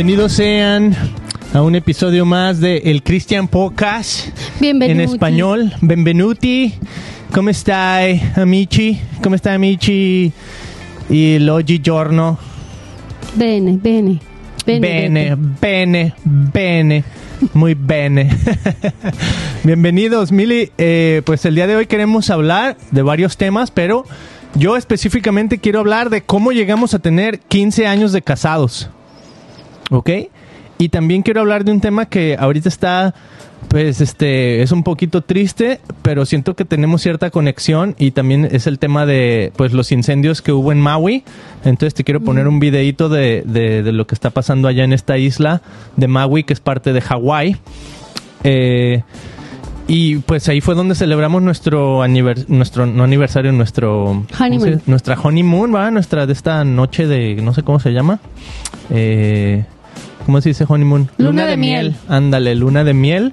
Bienvenidos sean a un episodio más de El Christian Podcast Bienvenuti. en español. Benvenuti. ¿Cómo está, amici? ¿Cómo está, amici? Y l'oggi giorno. Bene, bene. Bene, bene, bene. Muy bene. Bienvenidos, Mili. Eh, pues el día de hoy queremos hablar de varios temas, pero yo específicamente quiero hablar de cómo llegamos a tener 15 años de casados. ¿Ok? Y también quiero hablar de un tema que ahorita está, pues, este, es un poquito triste, pero siento que tenemos cierta conexión y también es el tema de, pues, los incendios que hubo en Maui. Entonces te quiero poner un videíto de, de, de lo que está pasando allá en esta isla de Maui, que es parte de Hawái. Eh, y pues ahí fue donde celebramos nuestro aniversario, nuestro no aniversario, nuestro ¿cómo Honeymoon. nuestra honeymoon, va, nuestra de esta noche de no sé cómo se llama. Eh, ¿Cómo se dice honeymoon? Luna de miel. Ándale, luna de miel.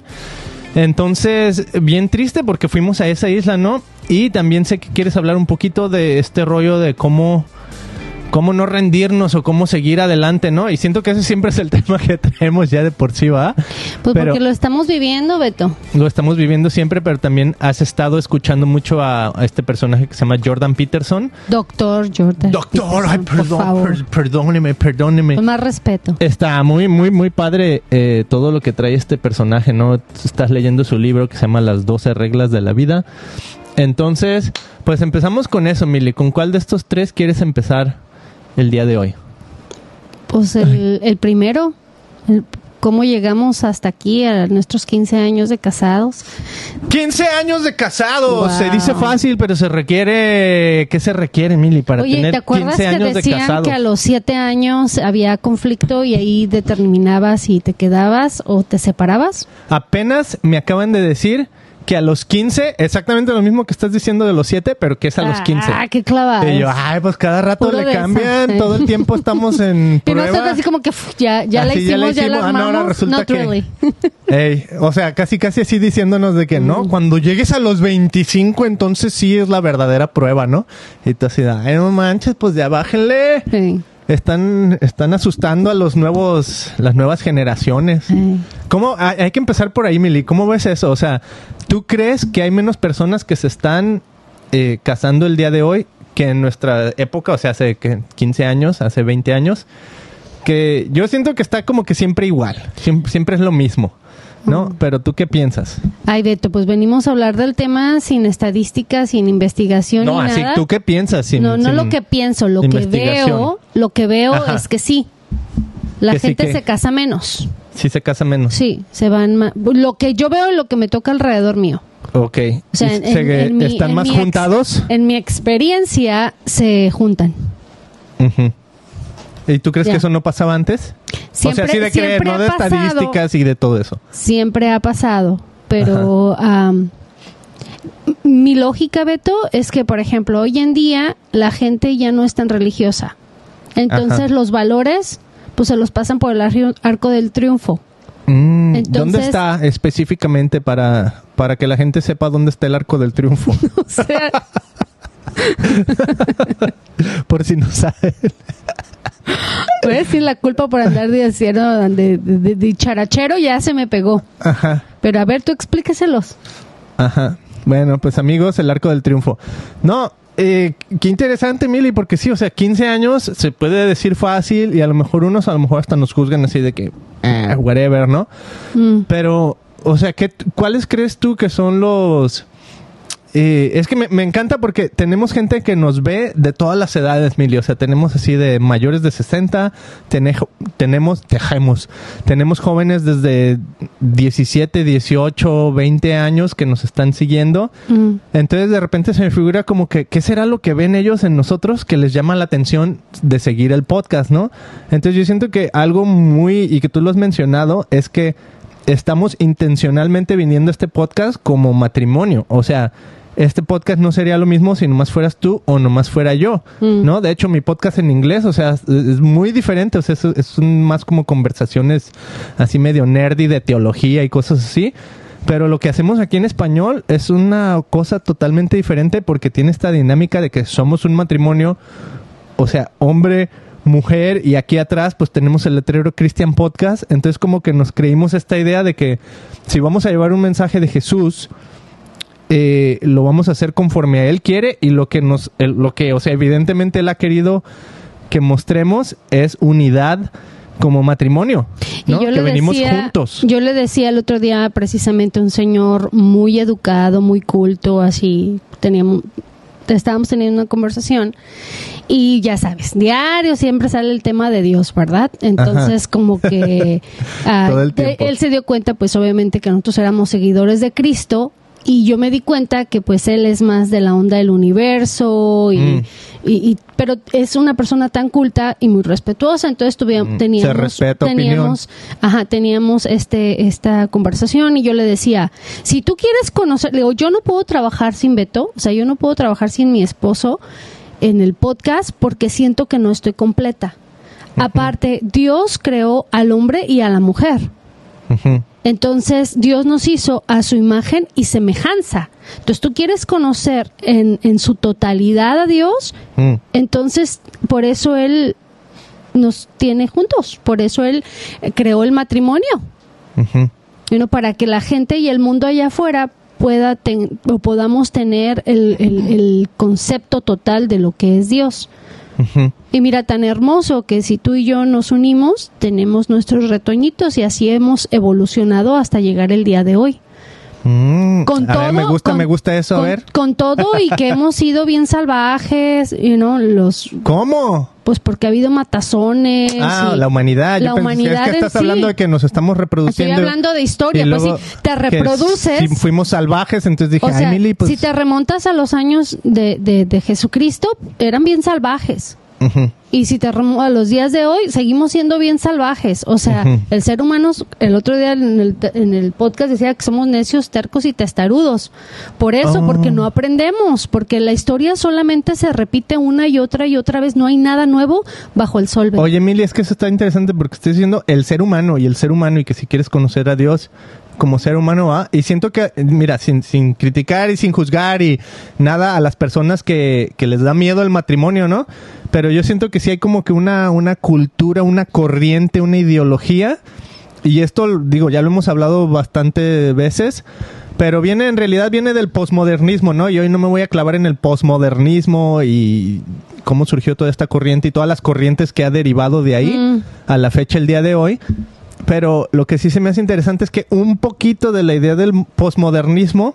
Entonces, bien triste porque fuimos a esa isla, ¿no? Y también sé que quieres hablar un poquito de este rollo de cómo cómo no rendirnos o cómo seguir adelante, ¿no? Y siento que ese siempre es el tema que traemos ya de por sí, ¿va? Pues Pero- porque lo estamos viviendo, Beto. lo estamos viviendo siempre, pero también has estado escuchando mucho a, a este personaje que se llama Jordan Peterson. Doctor Jordan. Doctor, ay, Peterson, por perdón, favor. per- perdóneme, perdóneme. Con más respeto. Está muy, muy, muy padre eh, todo lo que trae este personaje, ¿no? Estás leyendo su libro que se llama Las 12 reglas de la vida. Entonces, pues empezamos con eso, Mili. ¿Con cuál de estos tres quieres empezar el día de hoy? Pues el, el primero, el- cómo llegamos hasta aquí a nuestros 15 años de casados. 15 años de casados. Wow. Se dice fácil, pero se requiere... ¿Qué se requiere, Mili, para Oye, tener ¿te acuerdas 15 que años de decían casados? que a los 7 años había conflicto y ahí determinabas si te quedabas o te separabas? Apenas me acaban de decir que a los 15, exactamente lo mismo que estás diciendo de los 7, pero que es a los 15. Ah, qué clavado. Y yo, ay, pues cada rato Puro le cambian, todo el tiempo estamos en Y no prueba. estás así como que "Uf, ya, ya, la Así hicimos, ya la ah, no, ahora resulta Not que- really. Ey, o sea, casi casi así diciéndonos de que no, cuando llegues a los 25, entonces sí es la verdadera prueba, ¿no? Y tú así, ay, no manches, pues ya bájenle. Sí, Están, están asustando a los nuevos, las nuevas generaciones. sí. ¿Cómo? Hay, hay que empezar por ahí, Mili. ¿Cómo ves eso? O sea, ¿tú crees que hay menos personas que se están eh, casando el día de hoy que en nuestra época, o sea, hace ¿qué? 15 años, hace 20 años? Que yo siento que está como que siempre igual, siempre, siempre es lo mismo, ¿no? Pero tú qué piensas? Ay, Beto, pues venimos a hablar del tema sin estadísticas, sin investigación no, ni así, nada. ¿tú qué piensas? Sin- no, no sin- lo que pienso, lo que veo, lo que veo Ajá. es que sí. La Que sí gente que- se casa menos. Sí se casa menos. Sí, se van ma- lo que yo veo lo que me toca alrededor mío. Ok. O sea, ¿Y en- se- en mi- ¿Están más ex- juntados? En mi experiencia se juntan. Ujú. ¿Y tú crees Ya. que eso no pasaba antes? Siempre, o sea, sí de creer, no de pasado. estadísticas y de todo eso. Siempre ha pasado, pero mi lógica, Beto, es que, por ejemplo, hoy en día la gente ya no es tan religiosa. Entonces Ajá. los valores, pues se los pasan por el arco del triunfo. Mm, ¿Dónde está específicamente para, para que la gente sepa dónde está el arco del triunfo? O sea, Por si no saben. Voy a decir la culpa por andar de, de, de- de charachero ya se me pegó. Ajá, Pero a ver, tú explíqueselos. ajá. Bueno, pues amigos, el arco del triunfo. No, eh, qué interesante, Mili, porque sí, o sea, 15 años se puede decir fácil y a lo mejor unos a lo mejor hasta nos juzgan así de que, ah, whatever, ¿no? Mm. Pero, o sea, ¿qué, ¿cuáles crees tú que son los... eh, es que me, me encanta porque tenemos gente que nos ve de todas las edades, Mili. O sea, tenemos así de mayores de 60, tenejo- tenemos, tejemos, tenemos jóvenes desde 17, 18, 20 años que nos están siguiendo. Mm. Entonces de repente se me figura como que, ¿qué será lo que ven ellos en nosotros que les llama la atención de seguir el podcast, no? Entonces yo siento que algo muy, y que tú lo has mencionado, es que estamos intencionalmente viniendo a este podcast como matrimonio. O sea, este podcast no sería lo mismo si nomás fueras tú o nomás fuera yo, Mm. ¿no? De hecho, mi podcast en inglés, o sea, es, muy diferente, o sea, es, es un- más como conversaciones así medio nerdy de teología y cosas así. Pero lo que hacemos aquí en español es una cosa totalmente diferente porque tiene esta dinámica de que somos un matrimonio, o sea, hombre, mujer y aquí atrás pues tenemos el letrero Christian Podcast. Entonces como que nos creímos esta idea de que si vamos a llevar un mensaje de Jesús, eh, lo vamos a hacer conforme a Él quiere y lo que nos, el- lo que, o sea, evidentemente Él ha querido que mostremos es unidad como matrimonio, Y ¿no? yo Que venimos decía, juntos. Yo le decía el otro día precisamente a un señor muy educado, muy culto, así teníamos estábamos teniendo una conversación y ya sabes, diario siempre sale el tema de Dios, ¿verdad? Entonces como que ah, él se dio cuenta pues obviamente que nosotros éramos seguidores de Cristo y yo me di cuenta que pues él es más de la onda del universo y, Mm. y- y- pero es una persona tan culta y muy respetuosa. Entonces tuvi- Mm, se teníamos respeta teníamos ajá teníamos este esta conversación y yo le decía si tú quieres conocer le digo yo no puedo trabajar sin Beto o sea yo no puedo trabajar sin mi esposo en el podcast porque siento que no estoy completa aparte Dios creó al hombre y a la mujer. Entonces Dios nos hizo a su imagen y semejanza. Entonces tú quieres conocer en, en su totalidad a Dios, Mm. entonces por eso Él nos tiene juntos, por eso Él creó el matrimonio, para que la gente y el mundo allá afuera pueda ten- o podamos tener el, el- el concepto total de lo que es Dios. Y mira, tan hermoso que si tú y yo nos unimos, tenemos nuestros retoñitos y así hemos evolucionado hasta llegar el día de hoy. Mm. Con a todo, ver, me gusta, con- me gusta eso, a ver. con todo y que hemos sido bien salvajes, you know, los, ¿Cómo? Pues porque ha habido matazones. Ah, la humanidad. la Yo pensé, humanidad es que estás sí. hablando de que nos estamos reproduciendo. Estoy hablando de historia, pues si te reproduces. Si fuimos salvajes, entonces dije, o sea, ay, Mili, pues. si te remontas a los años de, de, de Jesucristo, eran bien salvajes. Y si te remo- a los días de hoy, seguimos siendo bien salvajes. O sea, el ser humano, el otro día en el, en el podcast decía que somos necios, tercos y testarudos. Por eso, Oh. porque no aprendemos, porque la historia solamente se repite una y otra y otra vez. No hay nada nuevo bajo el sol. Oye, Mili, es que eso está interesante porque estoy diciendo el ser humano y el ser humano y que si quieres conocer a Dios como ser humano va. Y siento que, mira, sin, sin criticar y sin juzgar y nada a las personas que, que les da miedo el matrimonio, ¿no? Pero yo siento que sí hay como que una, una cultura, una corriente, una ideología. Y esto, digo, ya lo hemos hablado bastante veces. Pero viene, en realidad viene del posmodernismo, ¿no? Y hoy no me voy a clavar en el posmodernismo y cómo surgió toda esta corriente y todas las corrientes que ha derivado de ahí Mm. a la fecha el día de hoy. Pero lo que sí se me hace interesante es que un poquito de la idea del posmodernismo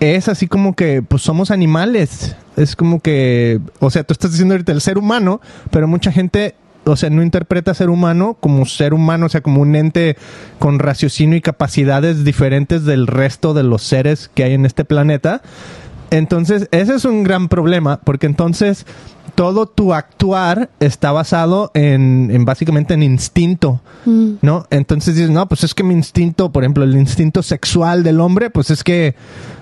es así como que pues somos animales. Es como que, o sea, tú estás diciendo ahorita el ser humano, pero mucha gente, o sea, no interpreta ser humano como ser humano, o sea, como un ente con raciocinio y capacidades diferentes del resto de los seres que hay en este planeta. Entonces, ese es un gran problema, porque entonces todo tu actuar está basado en, en básicamente en instinto. Mm. ¿no? Entonces dices, no, pues es que mi instinto, por ejemplo, el instinto sexual del hombre, pues es que,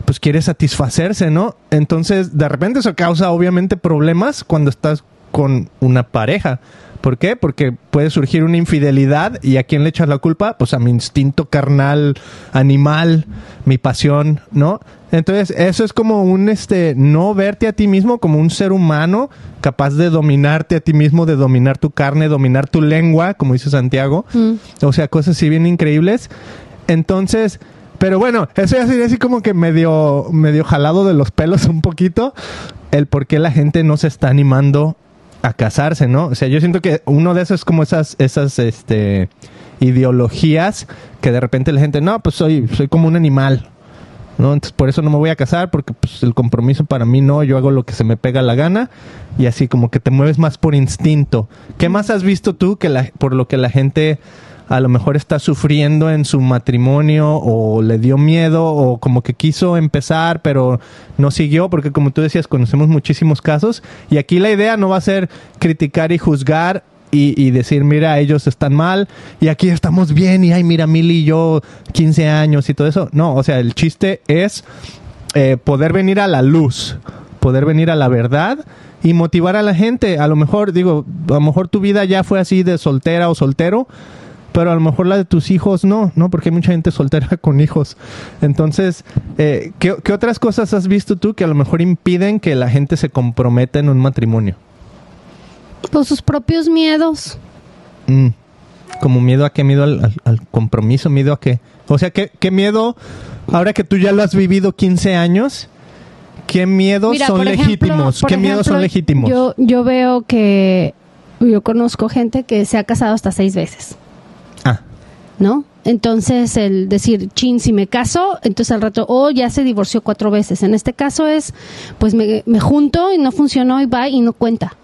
pues quiere satisfacerse, ¿no? Entonces, de repente eso causa obviamente problemas cuando estás con una pareja. ¿Por qué? Porque puede surgir una infidelidad y a quién le echas la culpa? Pues a mi instinto carnal, animal, mi pasión, ¿no? Entonces, eso es como un, este, no verte a ti mismo como un ser humano capaz de dominarte a ti mismo, de dominar tu carne, dominar tu lengua, como dice Santiago. Mm. O sea, cosas así bien increíbles. Entonces, pero bueno, eso ya sería así como que medio, medio jalado de los pelos un poquito. El por qué la gente no se está animando a casarse, ¿no? O sea, yo siento que uno de esos es como esas, esas, este, ideologías que de repente la gente, no, pues soy, soy como un animal. ¿No? Entonces por eso no me voy a casar porque pues, el compromiso para mí no, yo hago lo que se me pega la gana y así como que te mueves más por instinto. ¿Qué más has visto tú que la, por lo que la gente a lo mejor está sufriendo en su matrimonio o le dio miedo o como que quiso empezar pero no siguió porque como tú decías conocemos muchísimos casos y aquí la idea no va a ser criticar y juzgar y, y decir, mira, ellos están mal y aquí estamos bien y ay, mira, Mili y yo 15 años y todo eso. No, o sea, el chiste es eh, poder venir a la luz, poder venir a la verdad y motivar a la gente. A lo mejor, digo, a lo mejor tu vida ya fue así de soltera o soltero, pero a lo mejor la de tus hijos no, ¿no? Porque hay mucha gente soltera con hijos. Entonces, eh, ¿qué, qué otras cosas has visto tú que a lo mejor impiden que la gente se comprometa en un matrimonio? Pues sus propios miedos. Mm. Como miedo a qué, miedo al, al- al compromiso, miedo a qué. O sea, ¿qué, qué miedo, ahora que tú ya lo has vivido 15 años, qué miedos Mira, son ejemplo- legítimos? ¿Qué miedos son legítimos? Yo, yo veo que yo conozco gente que se ha casado hasta seis veces, Ah, ¿no? Entonces, el decir, chin, si me caso, entonces al rato, oh, ya se divorció cuatro veces. En este caso es, pues me, me junto y no funcionó y va y no cuenta,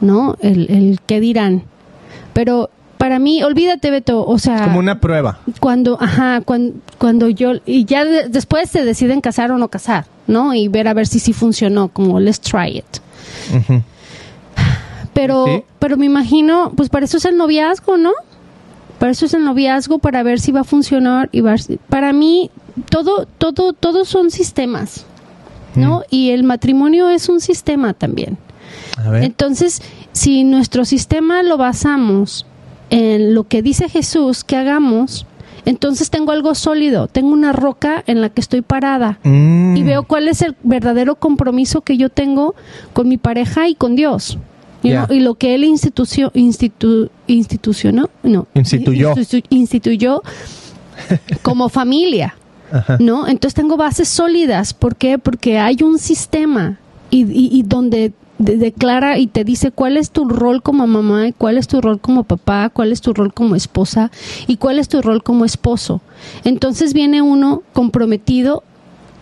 ¿no? El, el qué dirán. Pero para mí, olvídate, Beto, o sea... como una prueba. cuando, ajá, cuando, cuando yo, y ya de- después se deciden casar o no casar, ¿no? Y ver a ver si sí funcionó, como let's try it. Pero, Sí. pero me imagino, pues para eso es el noviazgo, ¿no? Para eso es el noviazgo, para ver si va a funcionar y va a- para mí todo, todo, todos son sistemas, ¿no? Y el matrimonio es un sistema también. A ver. Entonces, si nuestro sistema lo basamos en lo que dice Jesús que hagamos, entonces tengo algo sólido, tengo una roca en la que estoy parada Mm. y veo cuál es el verdadero compromiso que yo tengo con mi pareja y con Dios. Y lo que él institució, institu, institucionó, no, Instituyó. institu- instituyó como familia. Ajá. ¿no? Entonces tengo bases sólidas. ¿Por qué? Porque hay un sistema y, y- y donde de- declara y te dice cuál es tu rol como mamá y cuál es tu rol como papá, cuál es tu rol como esposa y cuál es tu rol como esposo. Entonces viene uno comprometido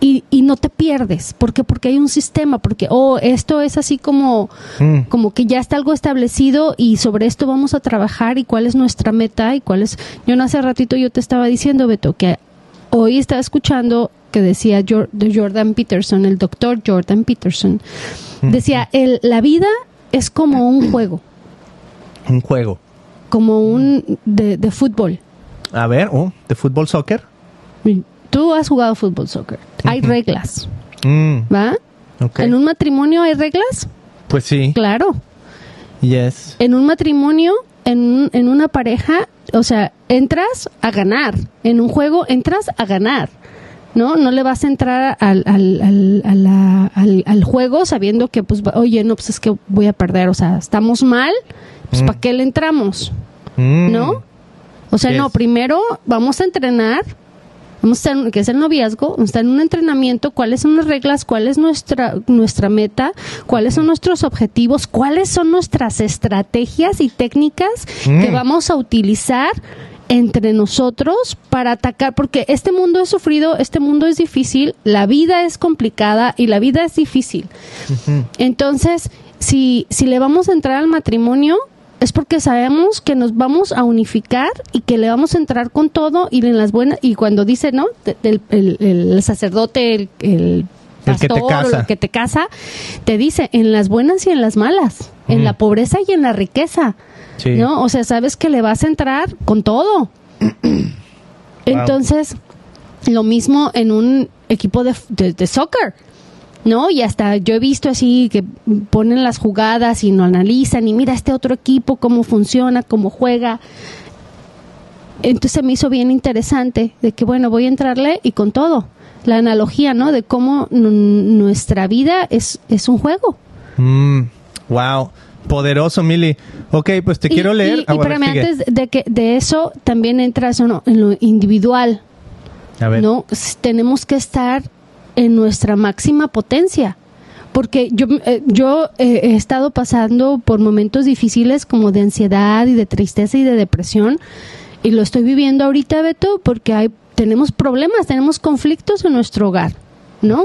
y, y no te pierdes. ¿Por qué? Porque hay un sistema, porque, oh, esto es así como, Mm. como que ya está algo establecido y sobre esto vamos a trabajar y cuál es nuestra meta y cuál es... Yo no hace ratito yo te estaba diciendo, Beto, que hoy estaba escuchando que decía Jor- de Jordan Peterson, el doctor Jordan Peterson, decía, el, la vida es como un juego, Un juego. como un de, de fútbol. A ver, oh, ¿de fútbol soccer? Tú has jugado fútbol, soccer. Hay reglas, Mm, ¿va? ¿En un matrimonio hay reglas? Pues sí. Claro. Yes. En un matrimonio, en, en una pareja, o sea, entras a ganar. En un juego entras a ganar. ¿No? No le vas a entrar al, al, al, a la- al- al juego sabiendo que, pues, oye, no, pues es que voy a perder. O sea, estamos mal, pues, Mm. ¿para qué le entramos? Mm. ¿No? O sea, no, primero vamos a entrenar, vamos a estar, que es el noviazgo, vamos a estar en un entrenamiento, cuáles son las reglas, cuál es nuestra, nuestra meta, cuáles son nuestros objetivos, cuáles son nuestras estrategias y técnicas que Mm. vamos a utilizar entre nosotros para atacar, porque este mundo es sufrido, este mundo es difícil, la vida es complicada y la vida es difícil. Entonces, si, si le vamos a entrar al matrimonio, es porque sabemos que nos vamos a unificar y que le vamos a entrar con todo y en las buenas, y cuando dice, ¿no? El, el sacerdote, el, el El que te pastor o casa. el que te casa, te dice en las buenas y en las malas, en la pobreza y en la riqueza. Sí. ¿No? O sea, sabes que le vas a entrar con todo. Entonces, lo mismo en un equipo de, de, de soccer. ¿No? Y hasta yo he visto así que ponen las jugadas y no analizan y mira este otro equipo cómo funciona, cómo juega. Entonces me hizo bien interesante de que bueno, voy a entrarle y con todo. La analogía, ¿no? De cómo nu- nuestra vida es, es un juego. Mm, wow. Poderoso, Mili. Ok, pues te Y- quiero leer. Y, Ah, y bueno, espérame, sigue. antes de que de eso también entra eso, ¿no? en lo individual, A ver. ¿no? Tenemos que estar en nuestra máxima potencia. Porque yo, eh, yo eh, he estado pasando por momentos difíciles como de ansiedad y de tristeza y de depresión. Y lo estoy viviendo ahorita, Beto, porque hay, tenemos problemas, tenemos conflictos en nuestro hogar, ¿no?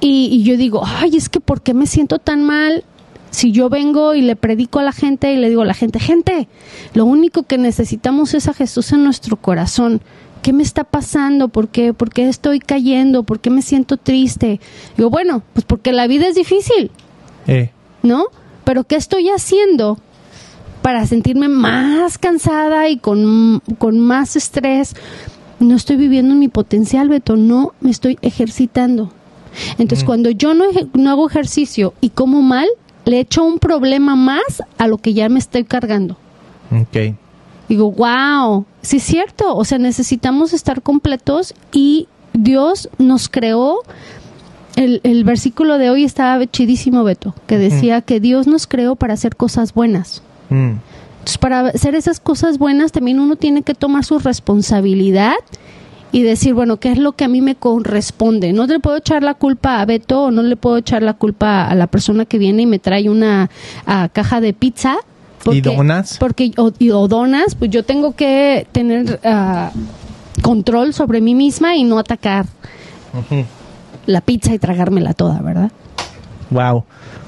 Y, y yo digo, ay, es que ¿por qué me siento tan mal? Si yo vengo y le predico a la gente y le digo a la gente, gente, lo único que necesitamos es a Jesús en nuestro corazón. ¿Qué me está pasando? ¿Por qué? ¿Por qué estoy cayendo? ¿Por qué me siento triste? Digo, bueno, pues porque la vida es difícil, Eh, ¿no? Pero ¿qué estoy haciendo para sentirme más cansada y con, con más estrés? No estoy viviendo mi potencial, Beto, no me estoy ejercitando. Entonces, cuando yo no, no hago ejercicio y como mal, le echo un problema más a lo que ya me estoy cargando. ok. Digo, wow, sí es cierto, o sea, necesitamos estar completos y Dios nos creó el, el versículo de hoy estaba chidísimo, Beto, que decía que Dios nos creó para hacer cosas buenas. Mm. Entonces, para hacer esas cosas buenas, también uno tiene que tomar su responsabilidad y decir, bueno, ¿qué es lo que a mí me corresponde? No le puedo echar la culpa a Beto o no le puedo echar la culpa a la persona que viene y me trae una caja de pizza. ¿Y donas? Porque, o, y- o donas, pues yo tengo que tener ah, control sobre mí misma y no atacar la pizza y tragármela toda, ¿verdad? Wow.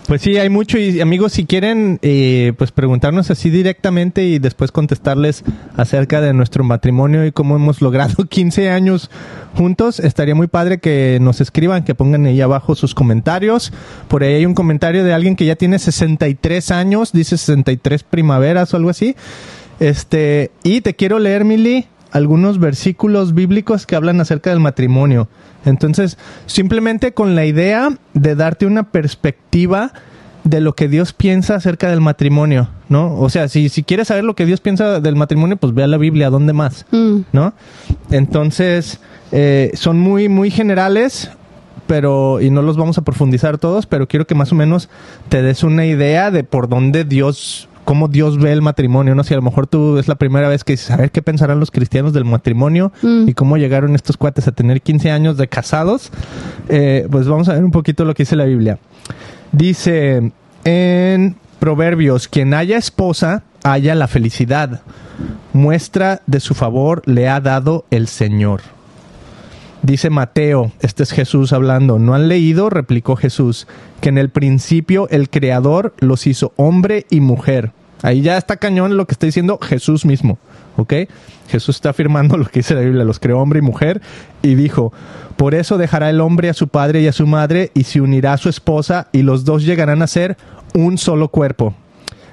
Pues sí, hay mucho y amigos, si quieren eh, pues preguntarnos así directamente y después contestarles acerca de nuestro matrimonio y cómo hemos logrado 15 años juntos, estaría muy padre que nos escriban, que pongan ahí abajo sus comentarios. Por ahí hay un comentario de alguien que ya tiene 63 años, dice 63 primaveras o algo así. Este, y te quiero leer, Mili, algunos versículos bíblicos que hablan acerca del matrimonio. Entonces, simplemente con la idea de darte una perspectiva de lo que Dios piensa acerca del matrimonio, ¿no? O sea, si, si quieres saber lo que Dios piensa del matrimonio, pues ve a la Biblia, ¿dónde más? Mm. ¿no? Entonces, eh, son muy, muy generales, pero, y no los vamos a profundizar todos, pero quiero que más o menos te des una idea de por dónde Dios, cómo Dios ve el matrimonio, ¿no? Si a lo mejor tú es la primera vez que dices, a ver qué pensarán los cristianos del matrimonio Mm. y cómo llegaron estos cuates a tener 15 años de casados, eh, pues vamos a ver un poquito lo que dice la Biblia. Dice en Proverbios, quien haya esposa, haya la felicidad. Muestra de su favor le ha dado el Señor. Dice Mateo, este es Jesús hablando, ¿no han leído? replicó Jesús, que en el principio el Creador los hizo hombre y mujer. Ahí ya está cañón lo que está diciendo Jesús mismo, ¿ok? Jesús está afirmando lo que dice la Biblia, los creó hombre y mujer, y dijo, por eso dejará el hombre a su padre y a su madre, y se unirá a su esposa, y los dos llegarán a ser un solo cuerpo.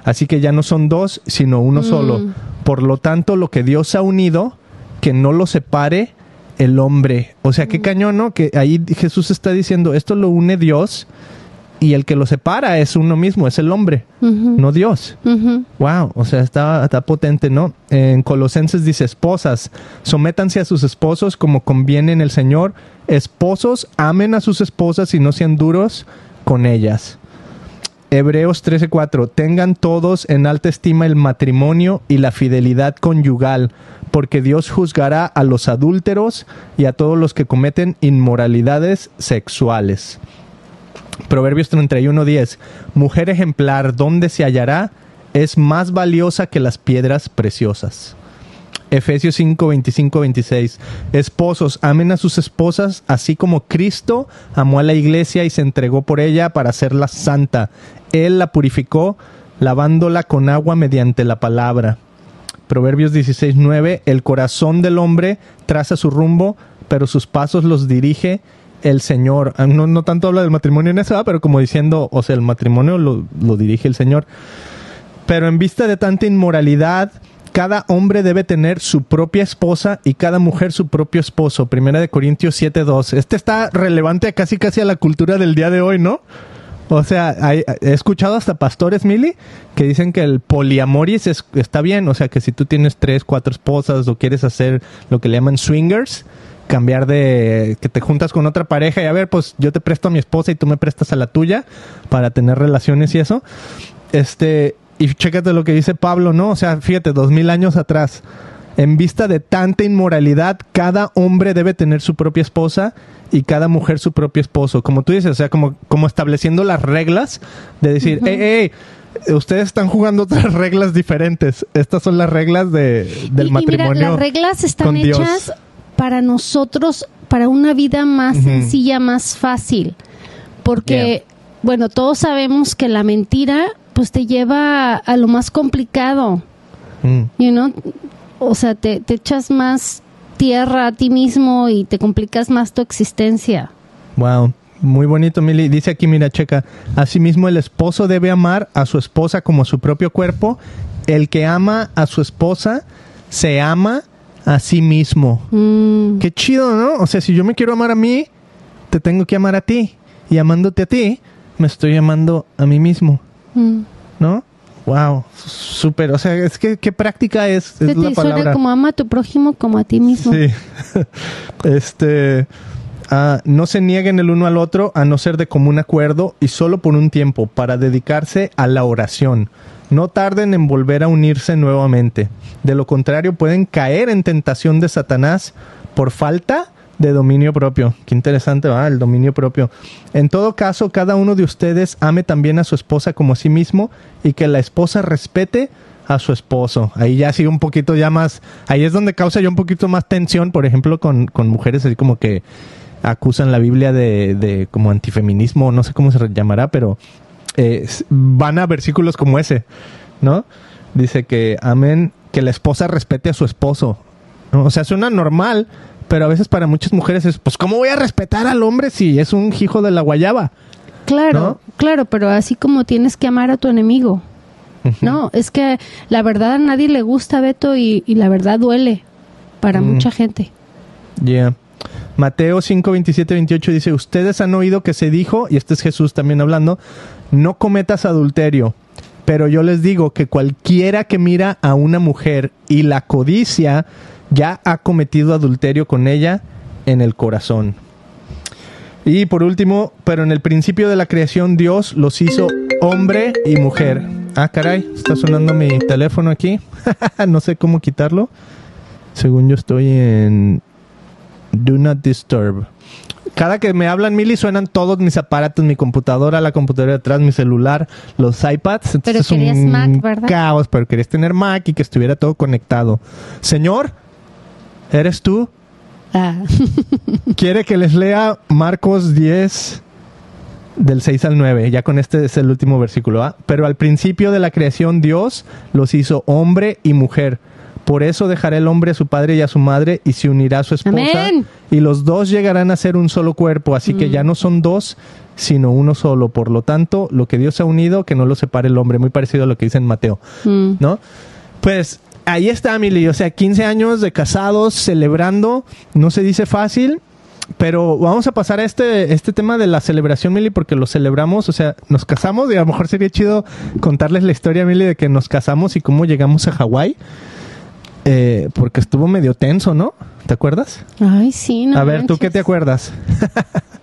Así que ya no son dos, sino uno solo. Por lo tanto, lo que Dios ha unido, que no lo separe el hombre. O sea, qué cañón, ¿no? Que ahí Jesús está diciendo, esto lo une Dios y el que lo separa es uno mismo, es el hombre, no Dios. Wow, o sea, está, está potente, ¿no? En Colosenses dice, esposas, sométanse a sus esposos como conviene en el Señor. Esposos, amen a sus esposas y no sean duros con ellas. Hebreos 13:4, tengan todos en alta estima el matrimonio y la fidelidad conyugal, porque Dios juzgará a los adúlteros y a todos los que cometen inmoralidades sexuales. Proverbios 31:10, mujer ejemplar, ¿dónde se hallará? Es más valiosa que las piedras preciosas. Efesios 5, 25, 26. Esposos, amen a sus esposas, así como Cristo amó a la iglesia y se entregó por ella para hacerla santa. Él la purificó, lavándola con agua mediante la palabra. Proverbios 16, 9. El corazón del hombre traza su rumbo, pero sus pasos los dirige el Señor. Ah, No, no tanto habla del matrimonio en eso, ¿verdad? pero como diciendo, o sea, el matrimonio lo, lo dirige el Señor. Pero en vista de tanta inmoralidad, cada hombre debe tener su propia esposa y cada mujer su propio esposo. Primera de Corintios 7.2. Este está relevante casi casi a la cultura del día de hoy, ¿no? O sea, he escuchado hasta pastores, Mili, que dicen que el poliamoris es- está bien. O sea, que si tú tienes tres, cuatro esposas o quieres hacer lo que le llaman swingers, cambiar de que te juntas con otra pareja y a ver, pues yo te presto a mi esposa y tú me prestas a la tuya para tener relaciones y eso. Este, y chécate lo que dice Pablo, ¿no? O sea, fíjate, dos mil años atrás. En vista de tanta inmoralidad, cada hombre debe tener su propia esposa y cada mujer su propio esposo. Como tú dices, o sea, como, como estableciendo las reglas de decir, hey, hey, ustedes están jugando otras reglas diferentes. Estas son las reglas de, del y, y matrimonio. mira, las reglas están Dios. hechas para nosotros, para una vida más sencilla, más fácil. Porque, bueno, todos sabemos que la mentira, pues te lleva a lo más complicado, Mm, you know? O sea, te, te echas más tierra a ti mismo y te complicas más tu existencia. Wow, muy bonito, Mili. Dice aquí, mira, checa. Asimismo, el esposo debe amar a su esposa como a su propio cuerpo. El que ama a su esposa se ama a sí mismo. Mm, Qué chido, ¿no? O sea, si yo me quiero amar a mí, te tengo que amar a ti. Y amándote a ti, me estoy amando a mí mismo, mm. ¿no? Wow, súper. O sea, es que qué práctica es, es la suena palabra. como ama a tu prójimo como a ti mismo. Sí. este. Ah, no se nieguen el uno al otro a no ser de común acuerdo y solo por un tiempo para dedicarse a la oración. No tarden en volver a unirse nuevamente. De lo contrario pueden caer en tentación de Satanás por falta de dominio propio. Qué interesante, va, el dominio propio. En todo caso, cada uno de ustedes ame también a su esposa como a sí mismo y que la esposa respete a su esposo. Ahí ya sigue un poquito ya más, ahí es donde causa ya un poquito más tensión, por ejemplo, con, con mujeres así como que acusan la Biblia de, de como antifeminismo, no sé cómo se llamará, pero eh, van a versículos como ese, ¿no? Dice que amén, que la esposa respete a su esposo. O sea, suena normal, pero a veces para muchas mujeres es, pues, ¿cómo voy a respetar al hombre si es un hijo de la guayaba? Claro, claro, pero así como tienes que amar a tu enemigo. No, es que la verdad a nadie le gusta, Beto, y, la verdad duele para mucha gente. Ya. Mateo 5, 27, 28 dice, ustedes han oído que se dijo, y este es Jesús también hablando, no cometas adulterio. Pero yo les digo que cualquiera que mira a una mujer y la codicia, ya ha cometido adulterio con ella en el corazón. Y por último, pero en el principio de la creación Dios los hizo hombre y mujer. Ah, caray, está sonando mi teléfono aquí. no sé cómo quitarlo. Según yo estoy en Do Not Disturb. Cada que me hablan Mili suenan todos mis aparatos, mi computadora, la computadora de atrás, mi celular, los iPads. Entonces pero querías es un Mac, ¿verdad? Caos, pero querías tener Mac y que estuviera todo conectado. Señor, ¿eres tú? Ah. Quiere que les lea Marcos 10 del 6 al 9. Ya con este es el último versículo. ¿ah? Pero al principio de la creación Dios los hizo hombre y mujer. Por eso dejará el hombre a su padre y a su madre y se unirá a su esposa. Y los dos llegarán a ser un solo cuerpo. Así que ya mm. no son dos, sino uno solo. Por lo tanto, lo que Dios ha unido, que no lo separe el hombre. Muy parecido a lo que dice en Mateo. Mm. ¿No? Pues ahí está, Emily. O sea, 15 años de casados, celebrando. No se dice fácil. Pero vamos a pasar a este, este tema de la celebración, Mili, porque lo celebramos, o sea, nos casamos y a lo mejor sería chido contarles la historia, Mili, de que nos casamos y cómo llegamos a Hawái. Eh, porque estuvo medio tenso, ¿no? ¿Te acuerdas? Ay, sí, no. A ver, ¿tú qué te acuerdas?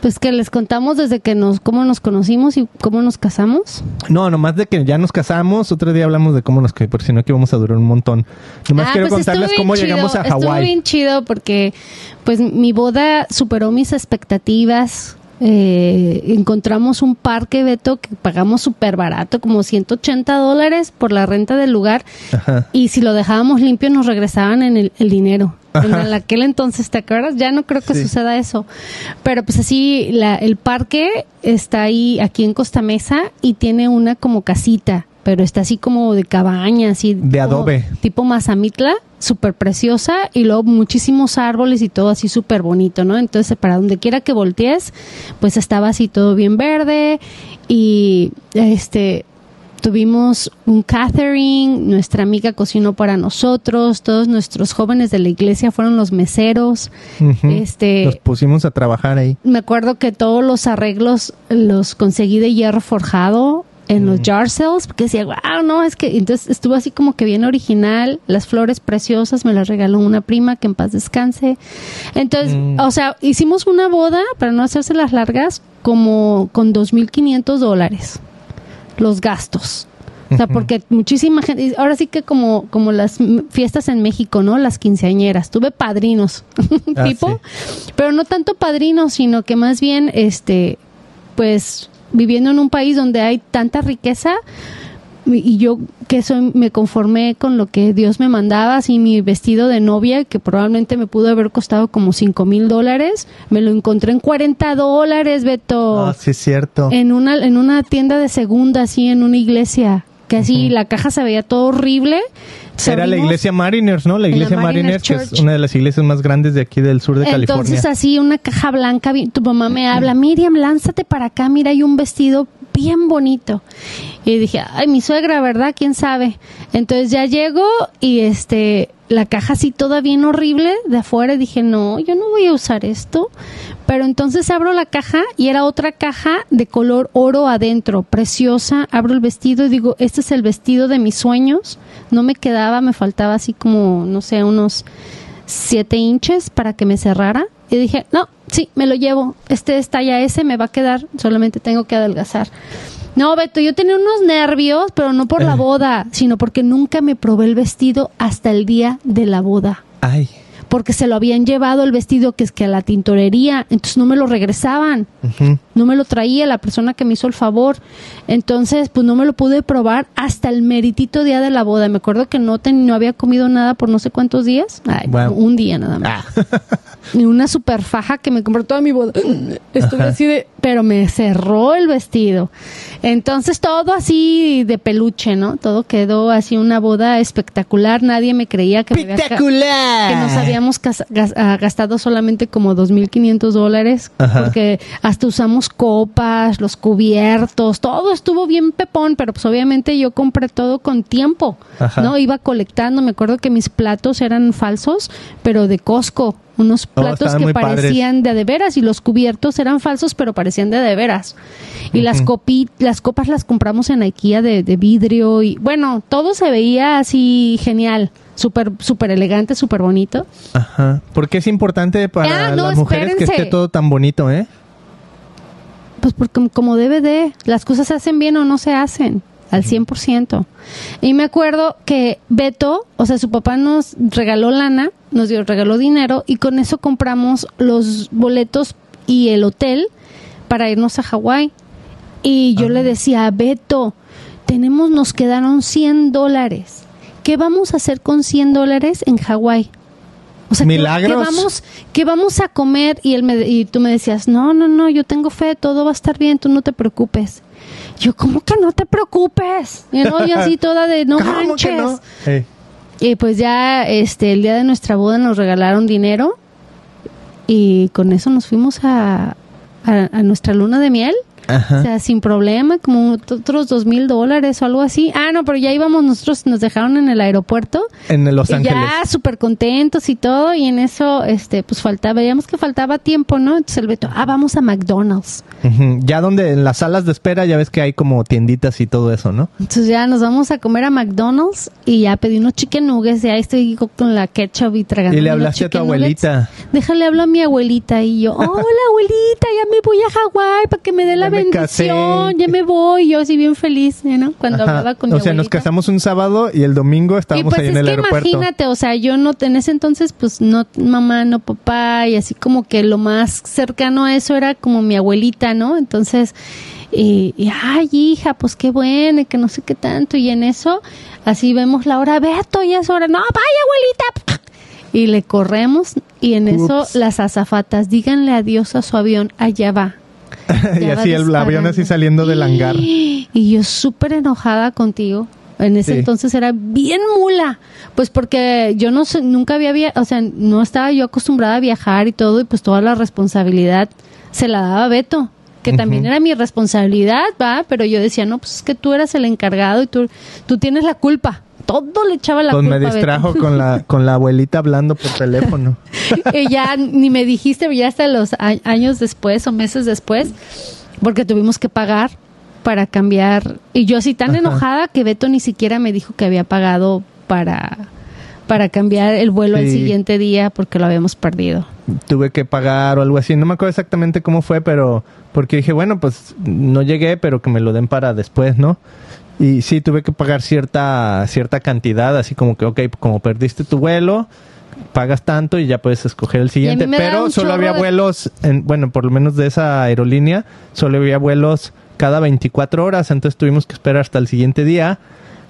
Pues que les contamos desde que nos, cómo nos conocimos y cómo nos casamos. No, nomás de que ya nos casamos. Otro día hablamos de cómo nos casamos, por si no que vamos a durar un montón. Nomás ah, quiero pues contarles cómo llegamos a Hawái. Estuvo bien chido porque, pues, mi boda superó mis expectativas. Eh, encontramos un parque, Beto, que pagamos súper barato, como 180 dólares por la renta del lugar. Y si lo dejábamos limpio, nos regresaban en el, dinero. En aquel entonces, ¿te acuerdas? Ya no creo que suceda eso. Pero pues así, la, el parque está ahí, aquí en Costa Mesa, y tiene una como casita pero está así como de cabaña, así. De adobe. Tipo Mazamitla, súper preciosa, y luego muchísimos árboles y todo así súper bonito, ¿no? Entonces, para donde quiera que voltees, pues estaba así todo bien verde, y este. Tuvimos un catering, nuestra amiga cocinó para nosotros, todos nuestros jóvenes de la iglesia fueron los meseros. este, los pusimos a trabajar ahí. Me acuerdo que todos los arreglos los conseguí de hierro forjado, en los jar sales, porque decía, wow, no, es que entonces estuvo así como que bien original, las flores preciosas me las regaló una prima que en paz descanse. Entonces, mm. o sea, hicimos una boda, para no hacerse las largas, como con 2.500 dólares, los gastos. O sea, porque muchísima gente, ahora sí que como, como las fiestas en México, ¿no? Las quinceañeras, tuve padrinos, ah, tipo, pero no tanto padrinos, sino que más bien, este, pues viviendo en un país donde hay tanta riqueza y yo que soy me conformé con lo que Dios me mandaba, así mi vestido de novia, que probablemente me pudo haber costado como cinco mil dólares, me lo encontré en 40 dólares, Beto. Ah, sí, es cierto. En una, en una tienda de segunda, así, en una iglesia, que así la caja se veía todo horrible era la iglesia Mariners, ¿no? La iglesia Mariners, que es una de las iglesias más grandes de aquí del sur de California. Entonces así, una caja blanca, tu mamá me habla, Miriam, lánzate para acá, mira, hay un vestido bien bonito. Y dije, ay, mi suegra, ¿verdad? ¿Quién sabe? Entonces ya llego y este, la caja así toda bien horrible de afuera. dije, no, yo no voy a usar esto. Pero entonces abro la caja y era otra caja de color oro adentro, preciosa. Abro el vestido y digo, este es el vestido de mis sueños. No me quedaba, me faltaba así como, no sé, unos siete inches para que me cerrara. Y dije, no, sí, me lo llevo. Este es talla S, me va a quedar, solamente tengo que adelgazar. No, Beto, yo tenía unos nervios, pero no por la boda, sino porque nunca me probé el vestido hasta el día de la boda. Ay. Porque se lo habían llevado el vestido que es que a la tintorería, entonces no me lo regresaban. Ujú. No me lo traía la persona que me hizo el favor. Entonces, pues no me lo pude probar hasta el meritito día de la boda. Me acuerdo que no, ten- no había comido nada por no sé cuántos días. Ay, Wow. un día nada más. Ah. Y una super faja que me compró toda mi boda. Estuve Ajá. así de, pero me cerró el vestido. Entonces todo así de peluche, ¿no? Todo quedó así una boda espectacular. Nadie me creía que me había que nos habíamos ah, gastado solamente como 2.500 dólares porque hasta usamos copas, los cubiertos, todo estuvo bien pepón, pero pues obviamente yo compré todo con tiempo, Ajá. ¿no? Iba colectando, me acuerdo que mis platos eran falsos, pero de Costco, unos Oh, platos que padres. parecían de de veras y los cubiertos eran falsos, pero parecían de de veras. Y las copi las copas las compramos en IKEA de, de vidrio y bueno, todo se veía así genial, súper súper elegante, súper bonito. Ajá. Porque es importante para Ah, no, las mujeres que esté todo tan bonito, ¿eh? Pues porque como debe de, las cosas se hacen bien o no se hacen al 100%. Y me acuerdo que Beto, o sea, su papá nos regaló lana, nos dio, regaló dinero y con eso compramos los boletos y el hotel para irnos a Hawái. Y yo le decía a Beto, tenemos, nos quedaron 100 dólares. ¿Qué vamos a hacer con 100 dólares en Hawái? O sea, ¿qué- Milagros. ¿qué, vamos, qué vamos a comer? Y, él me, y tú me decías, no, no, no, yo tengo fe, todo va a estar bien, tú no te preocupes. Yo, ¿cómo que no te preocupes? Y no, yo así toda de, no ¿Cómo manches. que no? Y pues ya este el día de nuestra boda nos regalaron dinero y con eso nos fuimos a, a, a nuestra luna de miel. Ajá. O sea, sin problema, como otros dos mil dólares o algo así. Ah, no, pero ya íbamos nosotros, nos dejaron en el aeropuerto. en Los Ángeles. ya súper contentos y todo. Y en eso, este, pues faltaba, veíamos que faltaba tiempo, ¿no? Entonces el Beto, ah, vamos a McDonald's. Ya donde en las salas de espera ya ves que hay como tienditas y todo eso, ¿no? Entonces ya nos vamos a comer a McDonald's y ya pedí unos chicken nuggets. Y ahí estoy con la ketchup y tragando. Y le hablaste a tu nuggets. abuelita. Déjale hablo a mi abuelita y yo, hola abuelita, ya me voy a Hawái para que me dé la me casé. ya me voy, yo así bien feliz, ¿no? Cuando Ajá. hablaba con o mi sea, nos casamos un sábado y el domingo y estábamos pues ahí es en el que aeropuerto. imagínate, o sea, yo no, en ese entonces, pues no mamá, no papá, y así como que lo más cercano a eso era como mi abuelita, ¿no? Entonces, y, y, ay, hija, pues qué bueno, que no sé qué tanto, y en eso, así vemos la hora, Beto, ya es hora, no, vaya abuelita, y le corremos, y en eso las azafatas, díganle adiós a su avión, allá va. y así el avión así saliendo del hangar. Y yo súper enojada contigo. En ese Sí. entonces era bien mula. Pues porque yo no sé, nunca había, o sea, no estaba yo acostumbrada a viajar y todo, y pues toda la responsabilidad se la daba Beto. Que también era mi responsabilidad, va, pero yo decía, no, pues es que tú eras el encargado y tú, tú tienes la culpa. Todo le echaba la Pues culpa me Beto. distrajo con la, con la abuelita hablando por teléfono. y ya ni me dijiste, ya hasta los años después o meses después, porque tuvimos que pagar para cambiar. Y yo así tan Ajá. enojada que Beto ni siquiera me dijo que había pagado para, para cambiar el vuelo al Sí. siguiente día porque lo habíamos perdido. Tuve que pagar o algo así. No me acuerdo exactamente cómo fue, pero porque dije, bueno, pues no llegué, pero que me lo den para después, ¿no? Y sí, tuve que pagar cierta, cierta cantidad, así como que, ok, como perdiste tu vuelo, pagas tanto y ya puedes escoger el siguiente. Pero solo había vuelos, en, bueno, por lo menos de esa aerolínea, solo había vuelos cada 24 horas, entonces tuvimos que esperar hasta el siguiente día